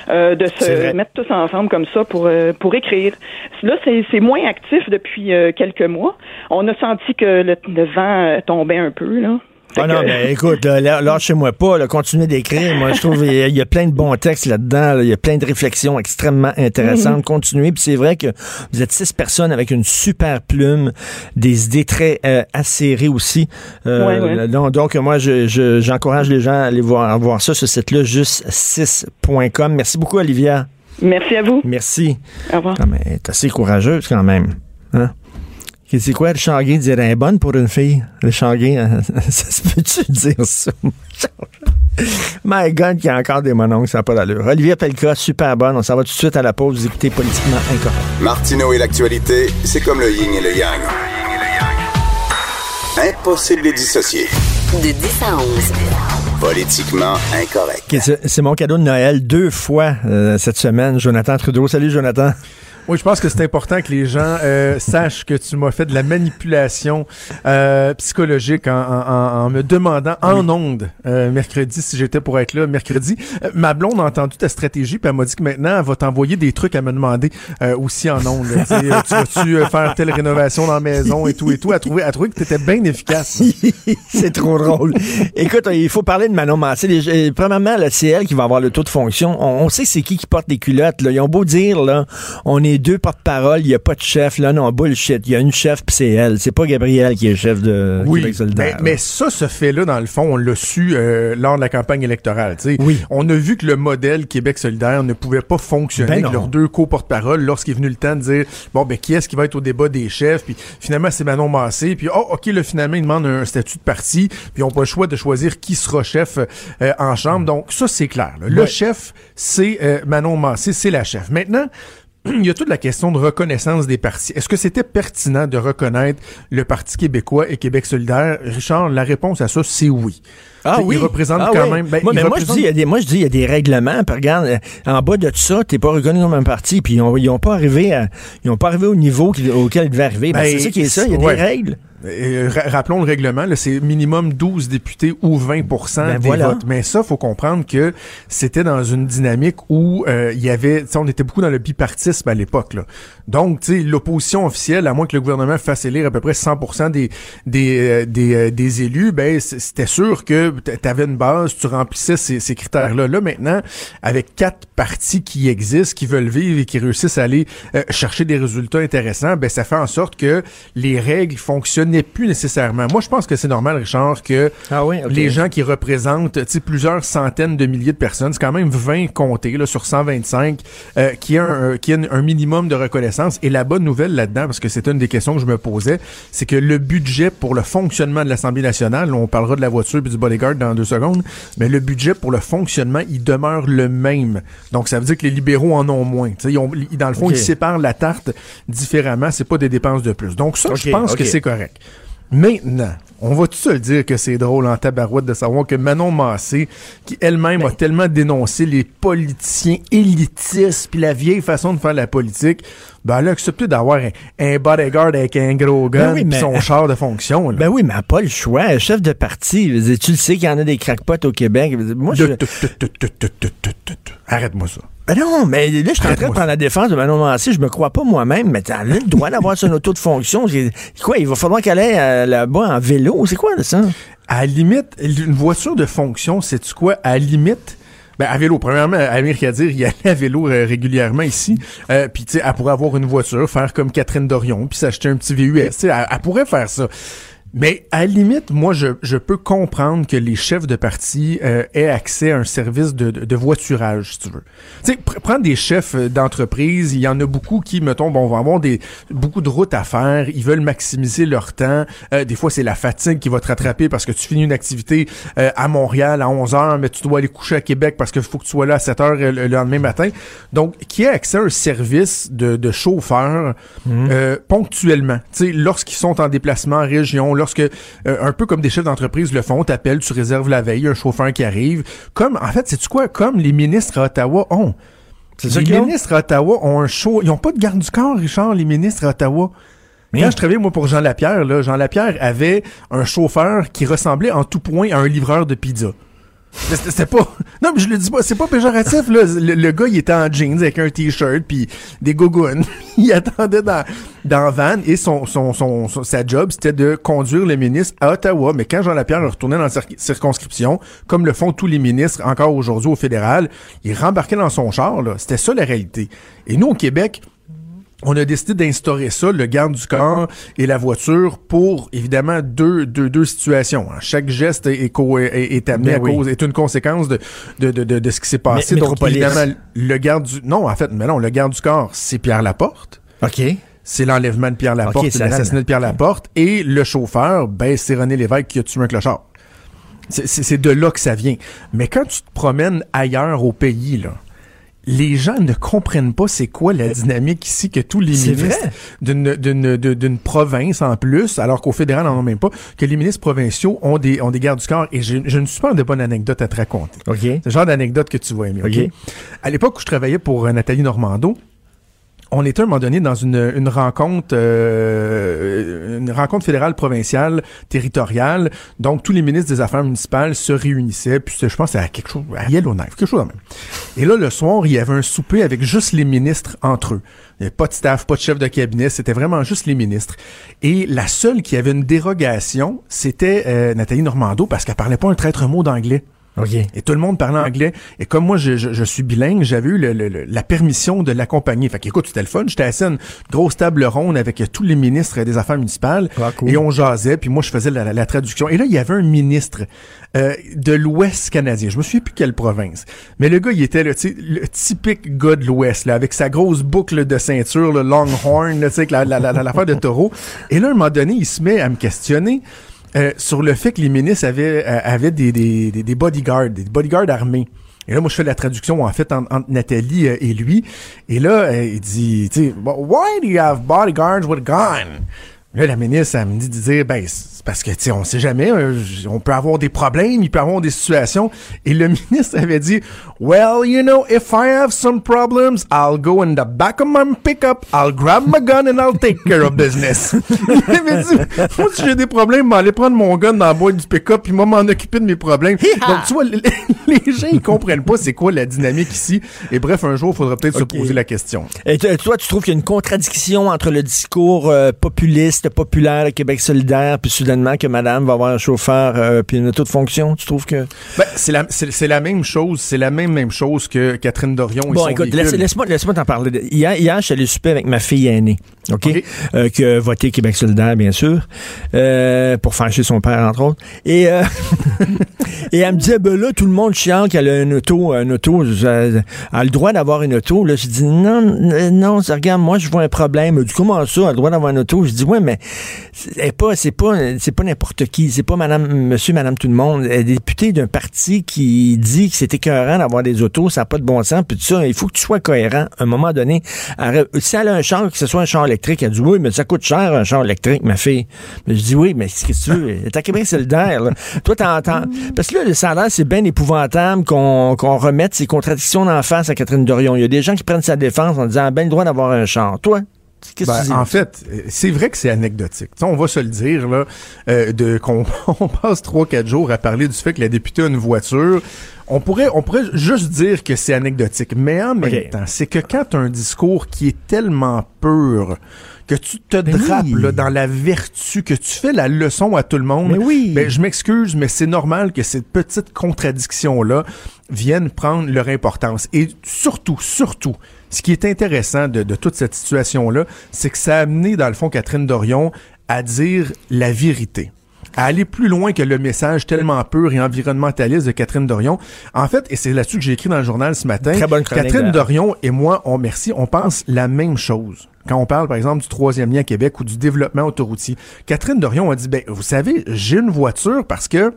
euh, de se mettre tous ensemble comme ça pour euh, pour écrire. Là, c'est c'est moins actif depuis euh, quelques mois. On a senti que le, le vent euh, tombait un peu là. Ah non, mais écoute, lâchez-moi pas, là, continuez d'écrire. Moi, je trouve qu'il y, a- il y a plein de bons textes là-dedans. là. Il y a plein de réflexions extrêmement intéressantes. Continuez. Puis c'est vrai que vous êtes six personnes avec une super plume, des idées très euh, acérées aussi. Euh, Ouais, ouais. Donc, donc, moi, je- je- j'encourage les gens à aller voir, voir ça, ce site-là, juste6.com. Merci beaucoup, Olivia. Merci à vous. Merci. Au revoir. Non, mais elle est assez courageuse quand même. Hein? C'est quoi, Richard Gay dirait bonne pour une fille? Richard Gay, hein, ça se peut-tu dire ça? My God, qu'il y a encore des mononcles, ça n'a pas d'allure. Olivier Pelka, super bonne. On s'en va tout de suite à la pause. Vous écoutez Politiquement Incorrect. Martineau et l'actualité, c'est comme le yin et le yang. Impossible de les dissocier. De 10 à 11. Politiquement incorrect. C'est mon cadeau de Noël deux fois euh, cette semaine. Jonathan Trudeau. Salut, Jonathan. Oui, je pense que c'est important que les gens euh, sachent que tu m'as fait de la manipulation euh, psychologique en, en- en- me demandant en ondes euh, mercredi si j'étais pour être là mercredi. Euh, ma blonde a entendu ta stratégie puis elle m'a dit que maintenant elle va t'envoyer des trucs à me demander euh, aussi en ondes. là. Tu vas-tu euh, faire telle rénovation dans la maison et tout et tout. Elle a trouvé, elle a trouvé que t'étais bien efficace. c'est trop drôle. Écoute, il faut parler de Manon Massé. Les- Premièrement, c'est elle qui va avoir le taux de fonction. On, on sait c'est qui qui porte les culottes. Là. Ils ont beau dire, là, on est deux porte-parole, il n'y a pas de chef. Là, non, bullshit. Il y a une chef, puis c'est elle. C'est pas Gabriel qui est chef de Oui, Québec solidaire. mais, mais ça, ce fait-là, dans le fond, on l'a su euh, lors de la campagne électorale. Oui. On a vu que le modèle Québec solidaire ne pouvait pas fonctionner Ben avec leurs deux co-porte-parole lorsqu'il est venu le temps de dire, bon, ben, qui est-ce qui va être au débat des chefs? Puis finalement, c'est Manon Massé. Puis, oh, OK, là, finalement, il demande un statut de parti. Puis, on pas le choix de choisir qui sera chef euh, en chambre. Donc, ça, c'est clair. là. Le Ouais. chef, c'est euh, Manon Massé, c'est la chef. Maintenant, il y a toute la question de reconnaissance des partis. Est-ce que c'était pertinent de reconnaître le Parti québécois et Québec solidaire? Richard, la réponse à ça, c'est oui. Ah oui. Il représente Ah quand oui. même... ben, moi, je dis, il y a des, moi, je dis, il y a des règlements. Puis regarde, euh, en bas de tout ça, t'es pas reconnu comme un parti. Puis ils ont, ils ont pas arrivé à, ils ont pas arrivé au niveau auquel ils devaient arriver. Ben, Ben, c'est ça qui est ça. Il y a ouais. des règles. Euh, ra- rappelons le règlement, c'est minimum 12 députés ou 20% Ben des voilà. votes. Mais ça, faut comprendre que c'était dans une dynamique où euh, il y avait, on était beaucoup dans le bipartisme à l'époque. Donc, tu sais, l'opposition officielle, à moins que le gouvernement fasse élire à peu près 100 des des euh, des, euh, des élus, ben c'était sûr que tu avais une base, tu remplissais ces, ces critères-là. Là, maintenant, avec quatre partis qui existent, qui veulent vivre et qui réussissent à aller chercher des résultats intéressants, ben ça fait en sorte que les règles fonctionnent n'est plus nécessairement. Moi, je pense que c'est normal, Richard, que Ah oui, les gens qui représentent plusieurs centaines de milliers de personnes, c'est quand même 20 comptés là, sur 125, euh, qui a, un, qui a un minimum de reconnaissance. Et la bonne nouvelle là-dedans, parce que c'est une des questions que je me posais, c'est que le budget pour le fonctionnement de l'Assemblée nationale, on parlera de la voiture et du bodyguard dans deux secondes, mais le budget pour le fonctionnement, il demeure le même. Donc, ça veut dire que les libéraux en ont moins. Ils ont, ils- dans le fond, ils séparent la tarte différemment. C'est pas des dépenses de plus. Donc, ça, je pense que c'est correct. Maintenant, on va tout se le dire que c'est drôle en tabarouette de savoir que Manon Massé, qui elle-même Ben. a tellement dénoncé les politiciens élitistes puis la vieille façon de faire la politique, ben elle a accepté d'avoir un, bodyguard avec un gros ben gun ben mais, son char de fonction. Ben oui, mais elle n'a pas le choix. Chef de parti. Tu le sais qu'il y en a des crackpots au Québec. Moi, je... Arrête-moi ça. Ben non, mais là, je suis en train de prendre la défense de Manon Massé. Je me crois pas moi-même, mais elle a le droit d'avoir son auto de fonction. Quoi, il va falloir qu'elle aille euh, là-bas en vélo? C'est quoi, ça? À la limite, une voiture de fonction, c'est-tu quoi? À la limite, ben, à vélo, premièrement, Amir Kadir, il allait à vélo euh, régulièrement ici. Euh, puis, tu sais, elle pourrait avoir une voiture, faire comme Catherine Dorion, puis s'acheter un petit VUS. Tu sais, elle, elle pourrait faire ça. Mais à la limite, moi, je, je peux comprendre que les chefs de parti euh, aient accès à un service de, de, de voiturage, si tu veux. Tu sais, pr- prends des chefs euh, d'entreprise, il y en a beaucoup qui, mettons, bon, vont avoir des, beaucoup de routes à faire, ils veulent maximiser leur temps. Euh, des fois, c'est la fatigue qui va te rattraper parce que tu finis une activité euh, à Montréal à 11 heures, mais tu dois aller coucher à Québec parce qu'il faut que tu sois là à 7 heures euh, le lendemain matin. Donc, qui a accès à un service de, de chauffeur euh, ponctuellement. Tu sais, lorsqu'ils sont en déplacement en région, lorsque, euh, un peu comme des chefs d'entreprise le font, t'appelles, tu réserves la veille, un chauffeur qui arrive. Comme, en fait, c'est quoi? Comme les ministres à Ottawa ont. Les ont? ministres à Ottawa ont un show. Ils ont pas de garde du corps, Richard, les ministres à Ottawa. Mais- Quand je travaillais, moi, pour Jean Lapierre, là, Jean Lapierre avait un chauffeur qui ressemblait en tout point à un livreur de pizza. C'était pas. Non, mais je le dis pas, c'est pas péjoratif, là. Le, le gars, il était en jeans avec un t-shirt puis des gougounes. il attendait dans, dans van et son, son, son, son- sa job, c'était de conduire le ministre à Ottawa. Mais quand Jean Lapierre retournait dans la cir- circonscription, comme le font tous les ministres encore aujourd'hui au fédéral, il rembarquait dans son char, là. C'était ça la réalité. Et nous, au Québec, on a décidé d'instaurer ça, le garde du corps et la voiture, pour évidemment deux, deux, deux situations. hein. Chaque geste est, est est- amené Ben à oui. cause, est une conséquence de, de, de, de, de ce qui s'est passé. Mais- Donc évidemment, le garde du non, en fait, mais non, le garde du corps, c'est Pierre Laporte. OK. C'est l'enlèvement de Pierre Laporte, l'assassinat de Pierre Laporte. Et le chauffeur, ben, c'est René Lévesque qui a tué un clochard. C'est de là que ça vient. Mais quand tu te promènes ailleurs au pays, là, les gens ne comprennent pas c'est quoi la dynamique ici que tous les ministres d'une province en plus, alors qu'au fédéral n'en ont même pas, que les ministres provinciaux ont des ont des gardes du corps. Et j'ai j'ai une super de bonne anecdote à te raconter. OK. C'est le genre d'anecdote que tu vas aimer. OK? OK? À l'époque où je travaillais pour euh, Nathalie Normando, on était à un moment donné dans une, rencontre euh, une rencontre fédérale provinciale territoriale. Donc tous les ministres des affaires municipales se réunissaient puis je pense à quelque chose à Yellowknife quelque chose même. Et là le soir il y avait un souper avec juste les ministres entre eux. Il n'y avait pas de staff pas de chef de cabinet c'était vraiment juste les ministres. Et la seule qui avait une dérogation c'était euh, Nathalie Normando parce qu'elle parlait pas un traître mot d'anglais OK. et tout le monde parlait anglais. Et comme moi, je, je, je suis bilingue, j'avais eu le- le- le- la permission de l'accompagner. Fait qu'écoute, c'était le fun. J'étais assis à une grosse table ronde avec tous les ministres des Affaires municipales. Ah, cool. Et on jasait, puis moi, je faisais la, la- la traduction. Et là, il y avait un ministre euh, de l'Ouest canadien. Je me souviens plus quelle province. Mais le gars, il était le, le typique gars de l'Ouest, là, avec sa grosse boucle de ceinture, le longhorn, tu sais, la, la, la- l'affaire de taureau. Et là, à un moment donné, il se met à me questionner. Euh, sur le fait que les ministres avaient, euh, avaient des, des, des, bodyguards, des bodyguards armés. Et là, moi, je fais la traduction, en fait, en- entre Nathalie euh, et lui. Et là, euh, il dit, tu sais, why do you have bodyguards with gun? Là, la ministre, elle me dit de dire, ben, c'est parce que, tu sais, on sait jamais, euh, on peut avoir des problèmes, il peut avoir des situations. Et le ministre avait dit, well, you know, if I have some problems, I'll go in the back of my pickup, I'll grab my gun and I'll take care of business. il avait dit, moi, si j'ai des problèmes, m'aller prendre mon gun dans la boîte du pick-up, puis moi, m'en occuper de mes problèmes. Donc, tu vois, les, les gens, ils comprennent pas c'est quoi la dynamique ici. Et bref, un jour, il faudra peut-être se poser la question. Et toi, tu trouves qu'il y a une contradiction entre le discours euh, populiste c'était populaire, Québec solidaire, puis soudainement que madame va avoir un chauffeur euh, puis une auto de fonction? Tu trouves que... Ben, c'est la, c'est, la même chose, c'est la même, même chose que Catherine Dorion et Bon, son écoute, véhicule. laisse-moi laisse t'en parler. Hier, hier, je suis allé souper avec ma fille aînée, OK? OK. Euh, qui a voté Québec solidaire, bien sûr, euh, pour fâcher son père, entre autres. Et, euh, et elle me disait, ben là, tout le monde chiant qu'elle a une auto, une auto, elle a le droit d'avoir une auto. Là, je dis, non, n- non, regarde, moi, je vois un problème. Dit, comment ça, elle a le droit d'avoir une auto? Je dis, ouais, mais c'est pas, c'est pas, c'est pas n'importe qui. C'est pas madame, monsieur, madame, tout le monde. Elle est députée d'un parti qui dit que c'est écœurant d'avoir des autos, ça n'a pas de bon sens, puis tout ça. Il faut que tu sois cohérent. À un moment donné, si elle a un char, que ce soit un char électrique, elle dit, oui, mais ça coûte cher, un char électrique, ma fille. Je dis, oui, mais qu'est-ce que tu veux? Elle est à Québec solidaire, là. Toi, t'entends. Parce que là, le salaire, c'est bien épouvantable qu'on remette ces contradictions d'en face à Catherine Dorion. Il y a des gens qui prennent sa défense en disant, ben le droit d'avoir un char. Toi, Ben, en fait, c'est vrai que c'est anecdotique. On va se le dire là, euh, de qu'on on passe trois quatre jours à parler du fait que la députée a une voiture. On pourrait, on pourrait juste dire que c'est anecdotique, mais en même temps, c'est que quand as un discours qui est tellement pur, que tu te Ben drapes oui. là, dans la vertu, que tu fais la leçon à tout le monde, Mais oui. ben, je m'excuse, mais c'est normal que ces petites contradictions-là viennent prendre leur importance. Et surtout, surtout, ce qui est intéressant de, de toute cette situation-là, c'est que ça a amené, dans le fond, Catherine Dorion à dire la vérité à aller plus loin que le message tellement pur et environnementaliste de Catherine Dorion. En fait, et c'est là-dessus que j'ai écrit dans le journal ce matin, Très bonne chronique, Catherine. Dorion et moi, on merci, on pense la même chose. Quand on parle, par exemple, du troisième lien à Québec ou du développement autoroutier, Catherine Dorion a dit, ben, vous savez, j'ai une voiture parce que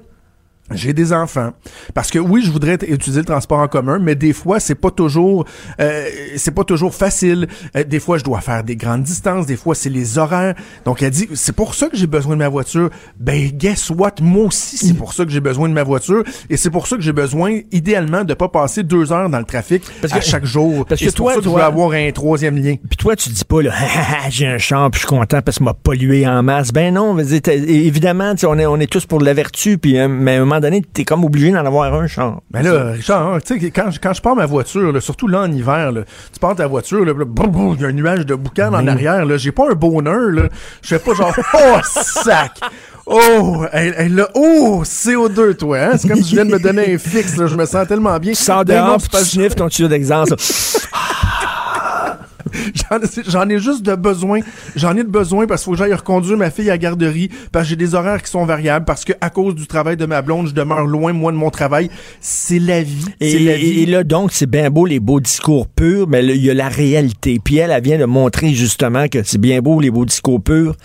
j'ai des enfants. Parce que oui, je voudrais utiliser le transport en commun, mais des fois, c'est pas toujours euh, c'est pas toujours facile. Euh, des fois, je dois faire des grandes distances, des fois, c'est les horaires. Donc, elle dit, c'est pour ça que j'ai besoin de ma voiture. Ben, guess what? Moi aussi, c'est pour ça que j'ai besoin de ma voiture. Et c'est pour ça que j'ai besoin, idéalement, de pas passer deux heures dans le trafic Parce à que- chaque jour. parce que c'est pour toi, ça que je toi- veux avoir un troisième lien. Puis toi, tu dis pas, là, j'ai un char, puis je suis content parce qu'il m'a pollué en masse. Ben non, évidemment, on est, on est tous pour la vertu, puis euh, mais un moment donné, t'es comme obligé d'en avoir un char. Ben là, Richard, hein, tu sais, quand, je- quand je pars ma voiture, là, surtout là en hiver, là, tu pars ta voiture, il y a un nuage de boucan en arrière, là, j'ai pas un bonheur, là. Je fais pas genre, oh, sac! Oh, elle, elle, oh, CO2, toi, hein? C'est comme si je viens de me donner un fixe, là, je me sens tellement bien. Tu sors non, dehors, tu sniffes ton tuyau d'exhaust. J'en ai juste de besoin. J'en ai de besoin parce qu'il faut que j'aille reconduire ma fille à la garderie, parce que j'ai des horaires qui sont variables, parce que à cause du travail de ma blonde, je demeure loin, moi, de mon travail. C'est la vie. Et, la vie. et là, donc, c'est bien beau les beaux discours purs, mais il y a la réalité. Puis elle, elle vient de montrer justement que c'est bien beau les beaux discours purs,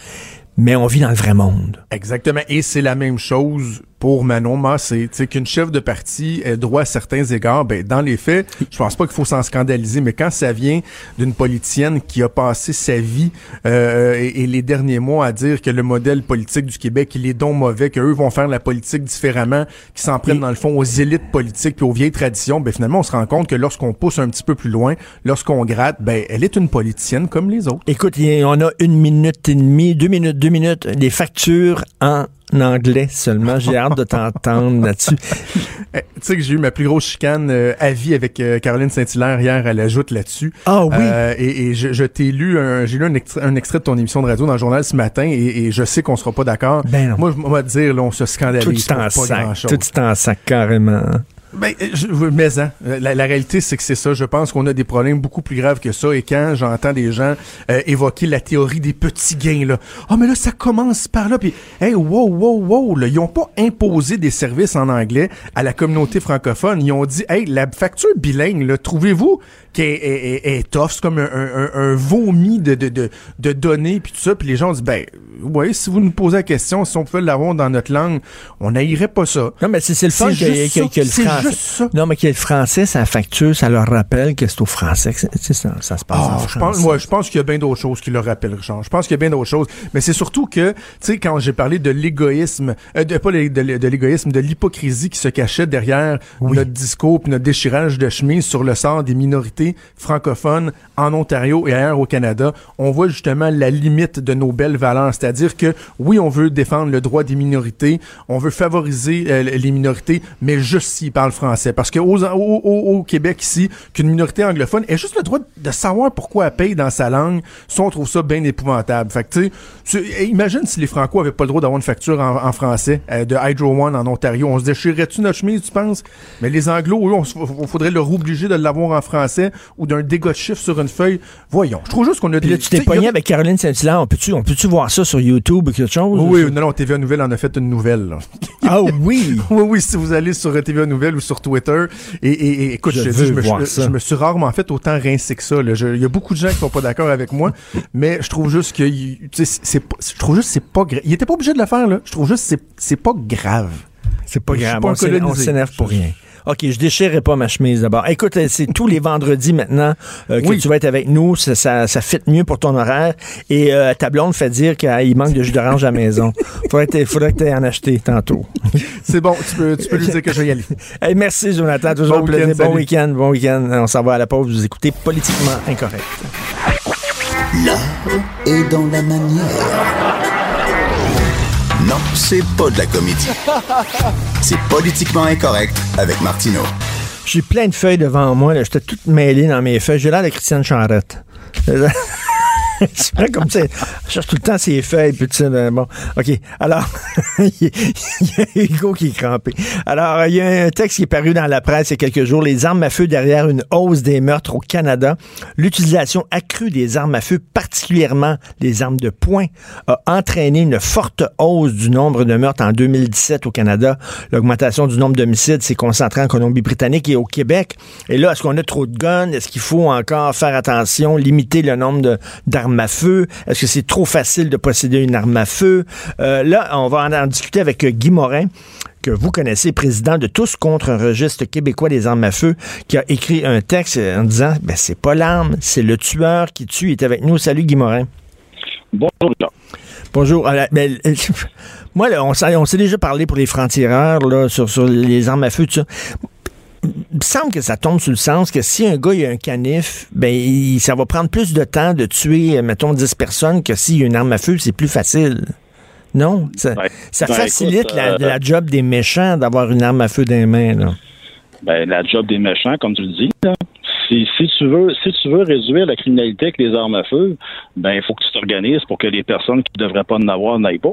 mais on vit dans le vrai monde. Exactement. Et c'est la même chose pour Manon Massé. Tu sais, qu'une chef de parti ait droit à certains égards, ben, dans les faits, je pense pas qu'il faut s'en scandaliser, mais quand ça vient d'une politicienne qui a passé sa vie euh, et, et les derniers mois à dire que le modèle politique du Québec, il est donc mauvais, qu'eux vont faire la politique différemment, qu'ils s'en prennent, dans le fond, aux élites politiques puis aux vieilles traditions, ben, finalement, on se rend compte que lorsqu'on pousse un petit peu plus loin, lorsqu'on gratte, ben, elle est une politicienne comme les autres. Écoute, on a une minute et demie, deux minutes, deux minutes, les factures en anglais seulement. J'ai hâte de t'entendre là-dessus. Eh, tu sais que j'ai eu ma plus grosse chicane euh, à vie avec euh, Caroline Saint-Hilaire hier, elle ajoute là-dessus. Ah oui. Euh, et, et je, je t'ai lu, un, j'ai lu un extrait, un extrait de ton émission de radio dans le journal ce matin et, et je sais qu'on sera pas d'accord. Ben non. Moi, je vais te dire, là, on se scandalise Tout pour en pas sac. Tout en sac, carrément. Ben, euh, je, mais hein, la, la réalité, c'est que c'est ça. Je pense qu'on a des problèmes beaucoup plus graves que ça. Et quand j'entends des gens euh, évoquer la théorie des petits gains, là, ah mais là ça commence par là. Puis, hey, wow, wow, wow, là, ils ont pas imposé des services en anglais à la communauté francophone. Ils ont dit, hey, la facture bilingue, là, trouvez-vous qu'elle est, est, est, tough, c'est comme un, un, vomi de, de, de, de données puis tout ça. Puis les gens dit, ben, ouais, si vous nous posez la question, si on pouvait l'avoir dans notre langue, on n'haïrait pas ça. Non, mais c'est c'est le fun que, que- que le français. juste ça. Non, mais que le français, ça facture, ça leur rappelle que c'est au français que ça, ça se passe en je pense, ouais, je pense qu'il y a bien d'autres choses qui le rappellent, Richard. Je pense qu'il y a bien d'autres choses. Mais c'est surtout que, tu sais, quand j'ai parlé de l'égoïsme, euh, de, pas de l'égoïsme, de l'hypocrisie qui se cachait derrière notre discours puis notre déchirage de chemise sur le sort des minorités francophones en Ontario et ailleurs au Canada, on voit justement la limite de nos belles valeurs. C'est-à-dire que, oui, on veut défendre le droit des minorités, on veut favoriser euh, les minorités, mais juste s'ils parlent français. Parce que aux, au, Québec ici, qu'une minorité anglophone ait juste le droit de savoir pourquoi elle paye dans sa langue, ça, on trouve ça bien épouvantable. Fait que, tu sais, imagine si les Franco avaient pas le droit d'avoir une facture en, en français euh, de Hydro One en Ontario. On se déchirerait-tu notre chemise, tu penses? Mais les Anglos, eux, on, faudrait leur obliger de l'avoir en français ou d'un dégât de chiffre sur une feuille. Voyons. Je trouve juste qu'on a des... là, tu t'es a- pogné avec Caroline Saint-Hilaire. On peut-tu on peut-tu voir ça sur YouTube ou quelque chose? Oui, non, non, TVA Nouvelle en a fait une nouvelle. là. Ah oui! Oui, oui, si vous allez sur TVA Nouvelle ou sur Twitter, et, et- et écoute, Je je, dis, me, je- me suis rarement fait autant rincé que ça. Il y a beaucoup de gens qui sont pas d'accord avec moi, mais je trouve juste que, c'est, je trouve juste que c'est pas grave. Il était pas obligé de le faire là. Je trouve juste que c'est, c'est pas grave. C'est pas grave. pas on s'énerve pour rien. OK, je déchirerai pas ma chemise d'abord. Écoute, c'est tous les vendredis maintenant euh, que Oui. tu vas être avec nous. Ça, ça, ça fit mieux pour ton horaire. Et euh, ta blonde fait dire qu'il manque de jus d'orange à la maison. Faudrait, que- faudrait que tu en acheter tantôt. C'est bon, tu peux, tu peux lui dire que je vais y aller. Hey, merci, Jonathan. Toujours Bon un plaisir. week-end, Bon week-end. Bon week-end. On s'en va à la pause. Vous écoutez Politiquement Incorrect. L'art est dans la manière. Non, c'est pas de la comédie. C'est politiquement incorrect avec Martineau. J'ai plein de feuilles devant moi. J'étais toute mêlée dans mes feuilles. J'ai l'air de Christiane Charrette. C'est vrai comme ça. Je cherche tout le temps ses feuilles, puis là. Bon, OK. Alors, il y a Hugo qui est crampé. Alors, il y a un texte qui est paru dans la presse il y a quelques jours. Les armes à feu derrière une hausse des meurtres au Canada. L'utilisation accrue des armes à feu, particulièrement les armes de poing, a entraîné une forte hausse du nombre de meurtres en 2017 au Canada. L'augmentation du nombre d'homicides s'est concentrée en Colombie-Britannique et au Québec. Et là, est-ce qu'on a trop de guns? Est-ce qu'il faut encore faire attention, limiter le nombre de- d'armes à feu? Est-ce que c'est trop facile de posséder une arme à feu? Euh, là, on va en, en discuter avec euh, Guy Morin que vous connaissez, président de Tous contre un registre québécois des armes à feu, qui a écrit un texte euh, en disant, ben, c'est pas l'arme, c'est le tueur qui tue. Il est avec nous. Salut, Guy Morin. Bonjour. Bonjour. Ah, ben, moi, là, on s'est déjà parlé pour les francs-tireurs sur, sur les armes à feu, tout ça. Il me semble que ça tombe sur le sens que si un gars il a un canif, ben il- ça va prendre plus de temps de tuer, mettons, 10 personnes que s'il y a une arme à feu, c'est plus facile. Non? Ça, Ben, facilite écoute, la, euh, la job des méchants d'avoir une arme à feu dans les mains. Là. Ben, la job des méchants, comme tu le dis, là. Si, si tu veux, si tu veux réduire la criminalité avec les armes à feu, ben, il faut que tu t'organises pour que les personnes qui ne devraient pas en avoir n'aillent pas.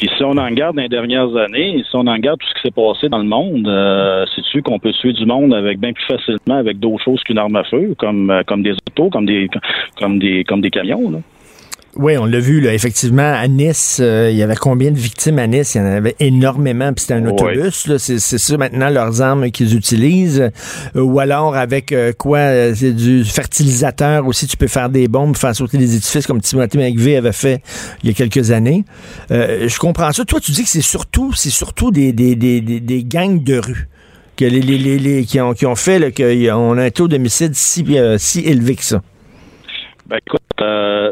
Puis si on en regarde dans les dernières années, si on en regarde tout ce qui s'est passé dans le monde, euh, sais-tu qu'on peut tuer du monde avec bien plus facilement avec d'autres choses qu'une arme à feu, comme euh, comme des autos, comme des comme des comme des camions. Là? Oui, on l'a vu, là, effectivement, à Nice, euh, il y avait combien de victimes à Nice? Il y en avait énormément, puis c'était un Ouais. autobus, là, c'est, c'est ça maintenant leurs armes qu'ils utilisent. Euh, ou alors avec euh, quoi? C'est du fertilisateur aussi, tu peux faire des bombes, faire sauter des édifices comme Timothy McVeigh avait fait il y a quelques années. Je comprends ça. Toi, tu dis que c'est surtout, c'est surtout des, des, des, des, des gangs de rue. Que les, les, les, les- qui, ont, qui ont fait qu'on a un taux d'homicide si, si élevé que ça. Ben écoute, euh,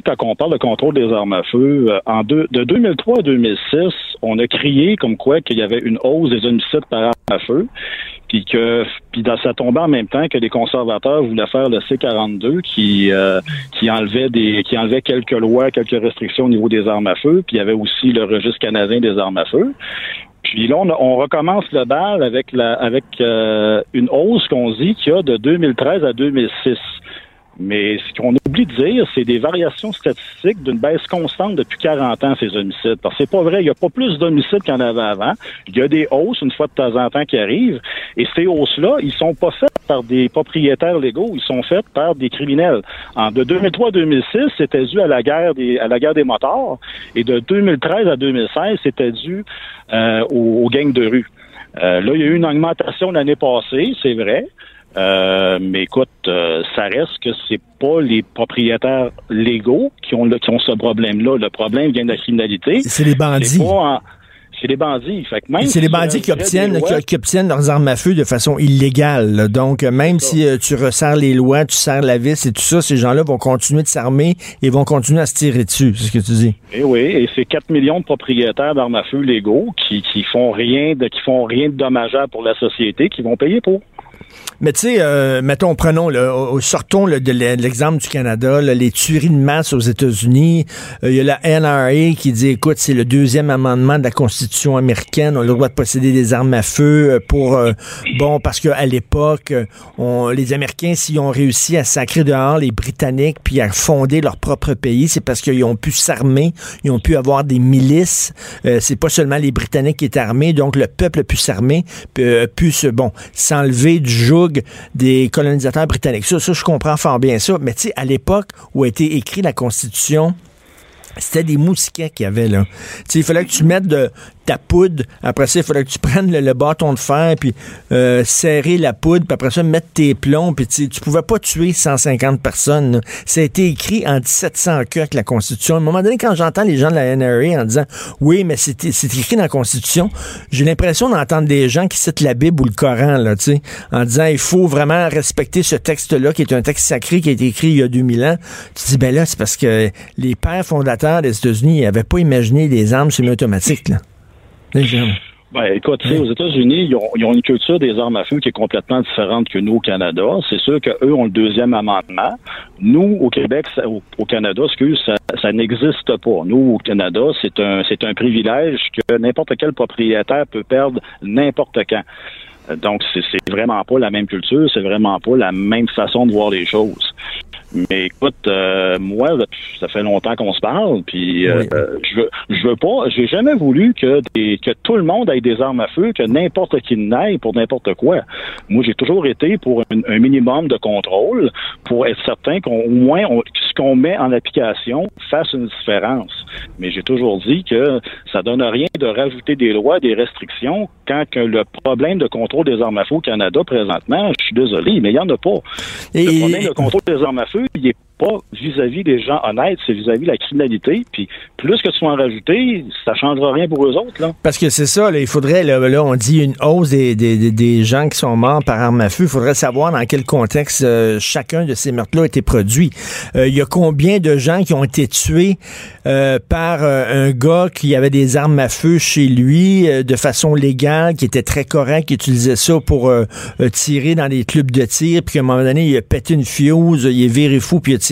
quand on parle de contrôle des armes à feu, euh, en de 2003 à 2006, on a crié comme quoi qu'il y avait une hausse des homicides par arme à feu, puis que puis dans, ça tombait en même temps que les conservateurs voulaient faire le C42 qui euh, qui enlevait des qui enlevait quelques lois, quelques restrictions au niveau des armes à feu, puis il y avait aussi le registre canadien des armes à feu. Puis là, on, on recommence le bal avec la avec euh, une hausse qu'on dit qu'il y a de 2013 à 2006. Mais ce qu'on oublie de dire, c'est des variations statistiques d'une baisse constante depuis 40 ans, ces homicides. Parce que c'est pas vrai, il n'y a pas plus d'homicides qu'il y en avait avant. Il y a des hausses, une fois de temps en temps, qui arrivent. Et ces hausses-là, ils sont pas faites par des propriétaires légaux, ils sont faites par des criminels. En de 2003 à 2006, c'était dû à la guerre des, à la guerre des motards. Et de 2013 à 2016, c'était dû euh, aux, aux gangs de rue. Euh, là, il y a eu une augmentation l'année passée, c'est vrai. Euh, mais écoute, euh, ça reste que c'est pas les propriétaires légaux qui ont le, qui ont ce problème-là. Le problème vient de la criminalité. C'est les bandits. C'est les bandits. Fait que même C'est les bandits euh, qui obtiennent, lois- qui, qui obtiennent leurs armes à feu de façon illégale. là. Donc, euh, même si euh, tu resserres les lois, tu serres la vis et tout ça, ces gens-là vont continuer de s'armer et vont continuer à se tirer dessus. C'est ce que tu dis. Eh oui, et c'est 4 millions de propriétaires d'armes à feu légaux qui, qui font rien de qui font rien de dommageable pour la société, qui vont payer pour. Mais tu sais, euh, mettons, prenons, au- sortons là, de l'e- l'exemple du Canada, là, les tueries de masse aux États-Unis. Euh, Il y a la NRA qui dit, écoute, c'est le deuxième amendement de la Constitution américaine. On a le droit de posséder des armes à feu euh, pour, euh, bon, parce qu'à l'époque, les Américains, s'ils ont réussi à sacrer dehors les Britanniques puis à fonder leur propre pays, c'est parce qu'ils ont pu s'armer, ils ont pu avoir des milices. C'est pas seulement les Britanniques qui étaient armés, donc le peuple a pu s'armer, a pu se, bon, s'enlever du joug des colonisateurs britanniques. Ça, je comprends fort bien ça. Mais tu sais, à l'époque où a été écrite la Constitution, c'était des mousquets qu'il y avait là. Tu sais, il fallait que tu mettes de ta poudre. Après ça, il fallait que tu prennes le, le bâton de fer puis euh, serrer la poudre. Puis après ça, mettre tes plombs. Puis tu, tu pouvais pas tuer 150 personnes. là. Ça a été écrit en 1700 que avec la Constitution. À un moment donné, quand j'entends les gens de la NRA en disant oui, mais c'est c'est écrit dans la Constitution, j'ai l'impression d'entendre des gens qui citent la Bible ou le Coran là, tu sais, en disant il faut vraiment respecter ce texte-là qui est un texte sacré qui a été écrit il y a 2000 ans. Tu dis ben là, c'est parce que les pères fondateurs des États-Unis n'avaient pas imaginé des armes semi-automatiques là. Ben, écoute, aux États-Unis, ils ont, ils ont une culture des armes à feu qui est complètement différente que nous au Canada. C'est sûr qu'eux ont le deuxième amendement. Nous, au Québec, ça- au, au Canada, excuse, ça, ça n'existe pas. Nous, au Canada, c'est un, c'est un privilège que n'importe quel propriétaire peut perdre n'importe quand. Euh, Donc, c'est vraiment pas la même culture, c'est vraiment pas la même façon de voir les choses. Mais écoute, euh, moi, ça fait longtemps qu'on se parle, puis euh, Oui. euh, je veux, je veux pas, j'ai jamais voulu que des, que tout le monde ait des armes à feu, que n'importe qui n'aille pour n'importe quoi. Moi, j'ai toujours été pour un, un minimum de contrôle, pour être certain qu'au moins on- ce qu'on met en application fasse une différence. Mais j'ai toujours dit que ça donne rien de rajouter des lois, des restrictions, quand que le problème de contrôle des armes à feu au Canada présentement, je suis désolé, mais il n'y en a pas. Et- Le problème de contrôle des armes à feu, n'est vis-à-vis des gens honnêtes, c'est vis-à-vis la criminalité. Puis plus que tu vas en rajouter, ça changera rien pour eux autres. Là. Parce que c'est ça, là, il faudrait, là, on dit une hausse des, des, des- gens qui sont morts par arme à feu. Il faudrait savoir dans quel contexte euh, chacun de ces meurtres-là a été produit. Euh, Il y a combien de gens qui ont été tués euh, par un gars qui avait des armes à feu chez lui de façon légale, qui était très correct, qui utilisait ça pour tirer dans des clubs de tir, puis qu'à un moment donné, il a pété une fuse, il est viré fou, puis il a tiré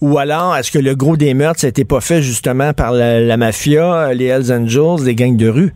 Ou alors, est-ce que le gros des meurtres, ça pas fait justement par la, la mafia, les Hells Angels, les gangs de rue?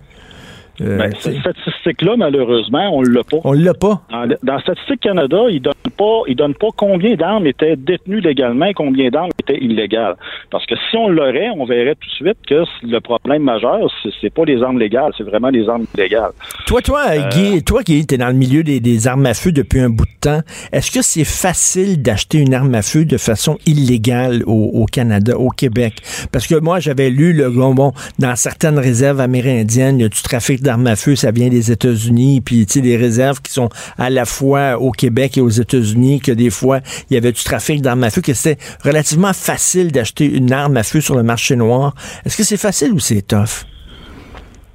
Euh, Ben, cette statistique-là, malheureusement, on l'a pas. on l'a pas. Dans, dans Statistique Canada, ils donnent pas, ils donnent pas combien d'armes étaient détenues légalement et combien d'armes étaient illégales. Parce que si on l'aurait, on verrait tout de suite que le problème majeur, c'est, pas les armes légales, c'est vraiment les armes illégales. Toi, toi, Euh. Guy, toi qui es dans le milieu des, des armes à feu depuis un bout de temps, est-ce que c'est facile d'acheter une arme à feu de façon illégale au, au Canada, au Québec? Parce que moi, j'avais lu, le bon, dans certaines réserves amérindiennes, il y a du trafic d'armes à feu, ça vient des États-Unis, puis tu sais, des réserves qui sont à la fois au Québec et aux États-Unis, que des fois, il y avait du trafic d'armes à feu, que c'était relativement facile d'acheter une arme à feu sur le marché noir. Est-ce que c'est facile ou c'est tough?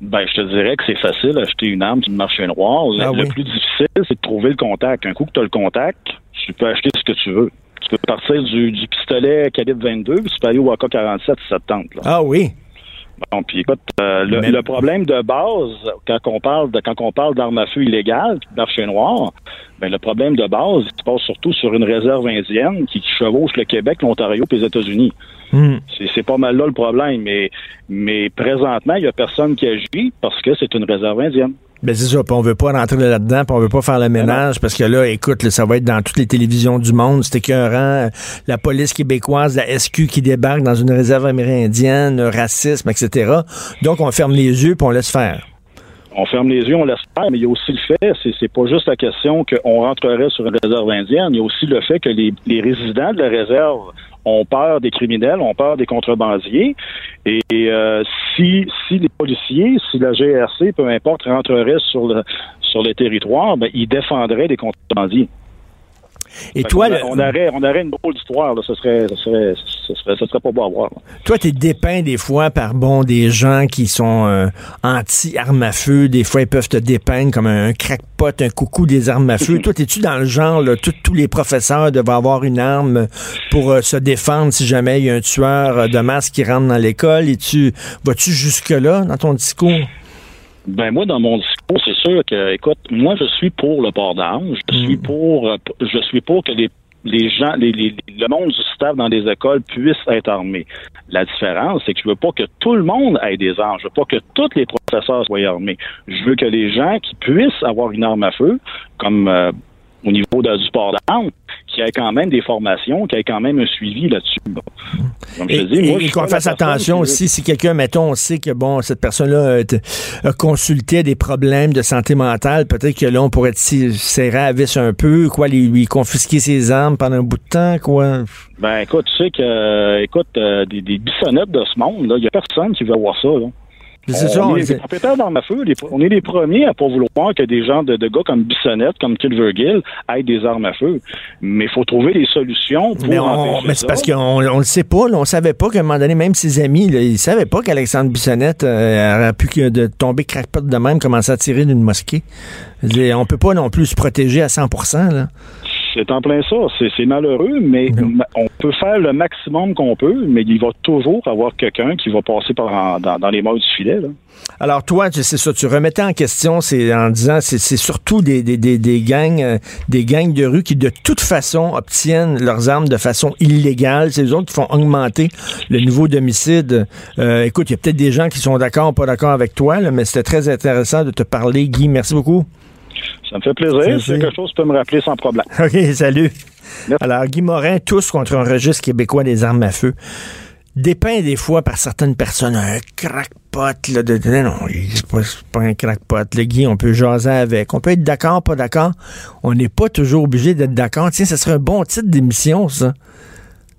Ben, je te dirais que c'est facile d'acheter une arme sur le marché noir. Le, Ah le oui. plus difficile, c'est de trouver le contact. Un coup que tu as le contact, tu peux acheter ce que tu veux. Tu peux partir du, du pistolet calibre 22, puis tu peux aller au AK-47 si ça te tente. Là. Ah oui. Bon, puis écoute, euh, le, problème de base, quand on parle de quand on parle d'armes à feu illégales, marché noir, ben le problème de base, il se passe surtout sur une réserve indienne qui, chevauche le Québec, l'Ontario et les États-Unis. Hmm. C'est, pas mal là le problème, mais mais présentement, il y a personne qui agit parce que c'est une réserve indienne. Ben c'est ça, puis on veut pas rentrer là-dedans, puis on veut pas faire le ménage, parce que là, écoute, là, ça va être dans toutes les télévisions du monde, c'est écœurant. La police québécoise, la SQ qui débarque dans une réserve amérindienne, le racisme, etc. Donc, on ferme les yeux, puis on laisse faire. On ferme les yeux, on laisse faire, mais il y a aussi le fait, c'est, c'est pas juste la question qu'on rentrerait sur une réserve indienne, il y a aussi le fait que les, les résidents de la réserve ont peur des criminels, ont peur des contrebandiers, et euh, si, si les policiers, si la GRC, peu importe, rentrerait sur le sur le territoire, ben, ils défendraient des contrebandiers. Et toi, qu'on a- le- on, aurait, on aurait une drôle d'histoire, ce serait, ce serait, ce serait, ce serait pas beau à voir. là. toi, t'es dépeint des fois par, bon, des gens qui sont euh, anti-armes à feu. Des fois, ils peuvent te dépeindre comme un, crackpot, un coucou des armes à feu. toi, t'es-tu dans le genre, là, tout- tous les professeurs devaient avoir une arme pour euh, se défendre si jamais il y a un tueur euh, de masse qui rentre dans l'école? Et tu, vas-tu jusque-là dans ton discours? Ben moi, dans mon discours, c'est sûr que, écoute, moi, je suis pour le port d'armes. Je suis pour, euh, je suis pour que les les gens, les, les- le monde du staff dans les écoles puisse être armé. La différence, c'est que je veux pas que tout le monde ait des armes. Je veux pas que tous les professeurs soient armés. Je veux que les gens qui puissent avoir une arme à feu, comme euh, au niveau de- du port d'armes, qui aient quand même des formations, qui aient quand même un suivi là-dessus. Bon. Comme je Et, dis, moi, qu'on fasse attention aussi, si quelqu'un, mettons, on sait que, bon, cette personne-là a, consulté des problèmes de santé mentale, peut-être que là, on pourrait serrer à vis un peu, quoi, lui, lui confisquer ses armes pendant un bout de temps, quoi. Ben écoute, tu sais que euh, écoute, euh, des, des bissonnettes de ce monde, il y a personne qui veut avoir ça. Là. C'est ça, on est les propriétaires d'armes à feu, les- on est les premiers à pas vouloir que des gens de, de gars comme Bissonnette, comme Kilvergill, aient des armes à feu. Mais il faut trouver des solutions pour Mais, on- empêcher mais c'est parce qu'on on le sait pas, là, on savait pas qu'à un moment donné, même ses amis, là, ils savaient pas qu'Alexandre Bissonnette euh, aurait pu que de tomber crackpot de même, commencer à tirer d'une mosquée. On peut pas non plus se protéger à 100 là. C'est en plein ça. C'est c'est malheureux, mais on peut faire le maximum qu'on peut, mais il va toujours avoir quelqu'un qui va passer par en- dans, dans les mailles du filet. Là. Alors toi, sais ça, tu remettais en question, c'est en disant, c'est c'est surtout des, des, des, des gangs, euh, des gangs de rue qui de toute façon obtiennent leurs armes de façon illégale. C'est eux autres qui font augmenter le niveau d'homicide. Euh, écoute, il y a peut-être des gens qui sont d'accord ou pas d'accord avec toi, là, mais c'était très intéressant de te parler, Guy. Merci beaucoup. Ça me fait plaisir. Si quelque chose, tu peux me rappeler sans problème. OK, salut. Merci. Alors, Guy Morin, tous contre un registre québécois des armes à feu. Dépeint des fois par certaines personnes un crackpot, là, de, non, il- c'est pas, un crackpot. Le Guy, on peut jaser avec. On peut être d'accord, pas d'accord. On n'est pas toujours obligé d'être d'accord. Tiens, ça serait un bon titre d'émission, ça.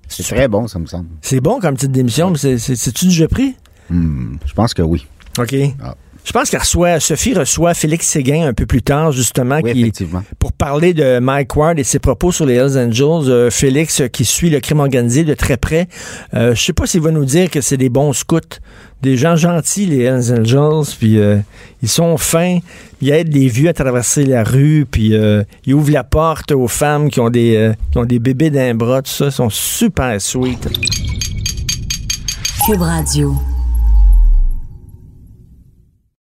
C'est très bon, ça me semble. C'est bon comme titre d'émission, mais c'est- c'est- c'est-tu déjà pris? Hmm, je pense que oui. OK. Ah. Je pense qu'elle reçoit, Sophie reçoit Félix Séguin un peu plus tard, justement, Oui, qui, effectivement. pour parler de Mike Ward et ses propos sur les Hells Angels. Euh, Félix, euh, qui suit le crime organisé de très près, euh, je sais pas s'il va nous dire que c'est des bons scouts, des gens gentils, les Hells Angels, puis euh, ils sont fins, ils aident les vieux à traverser la rue, puis euh, ils ouvrent la porte aux femmes qui ont des, euh, qui ont des bébés d'un bras, tout ça, ils sont super sweet. Cube Radio.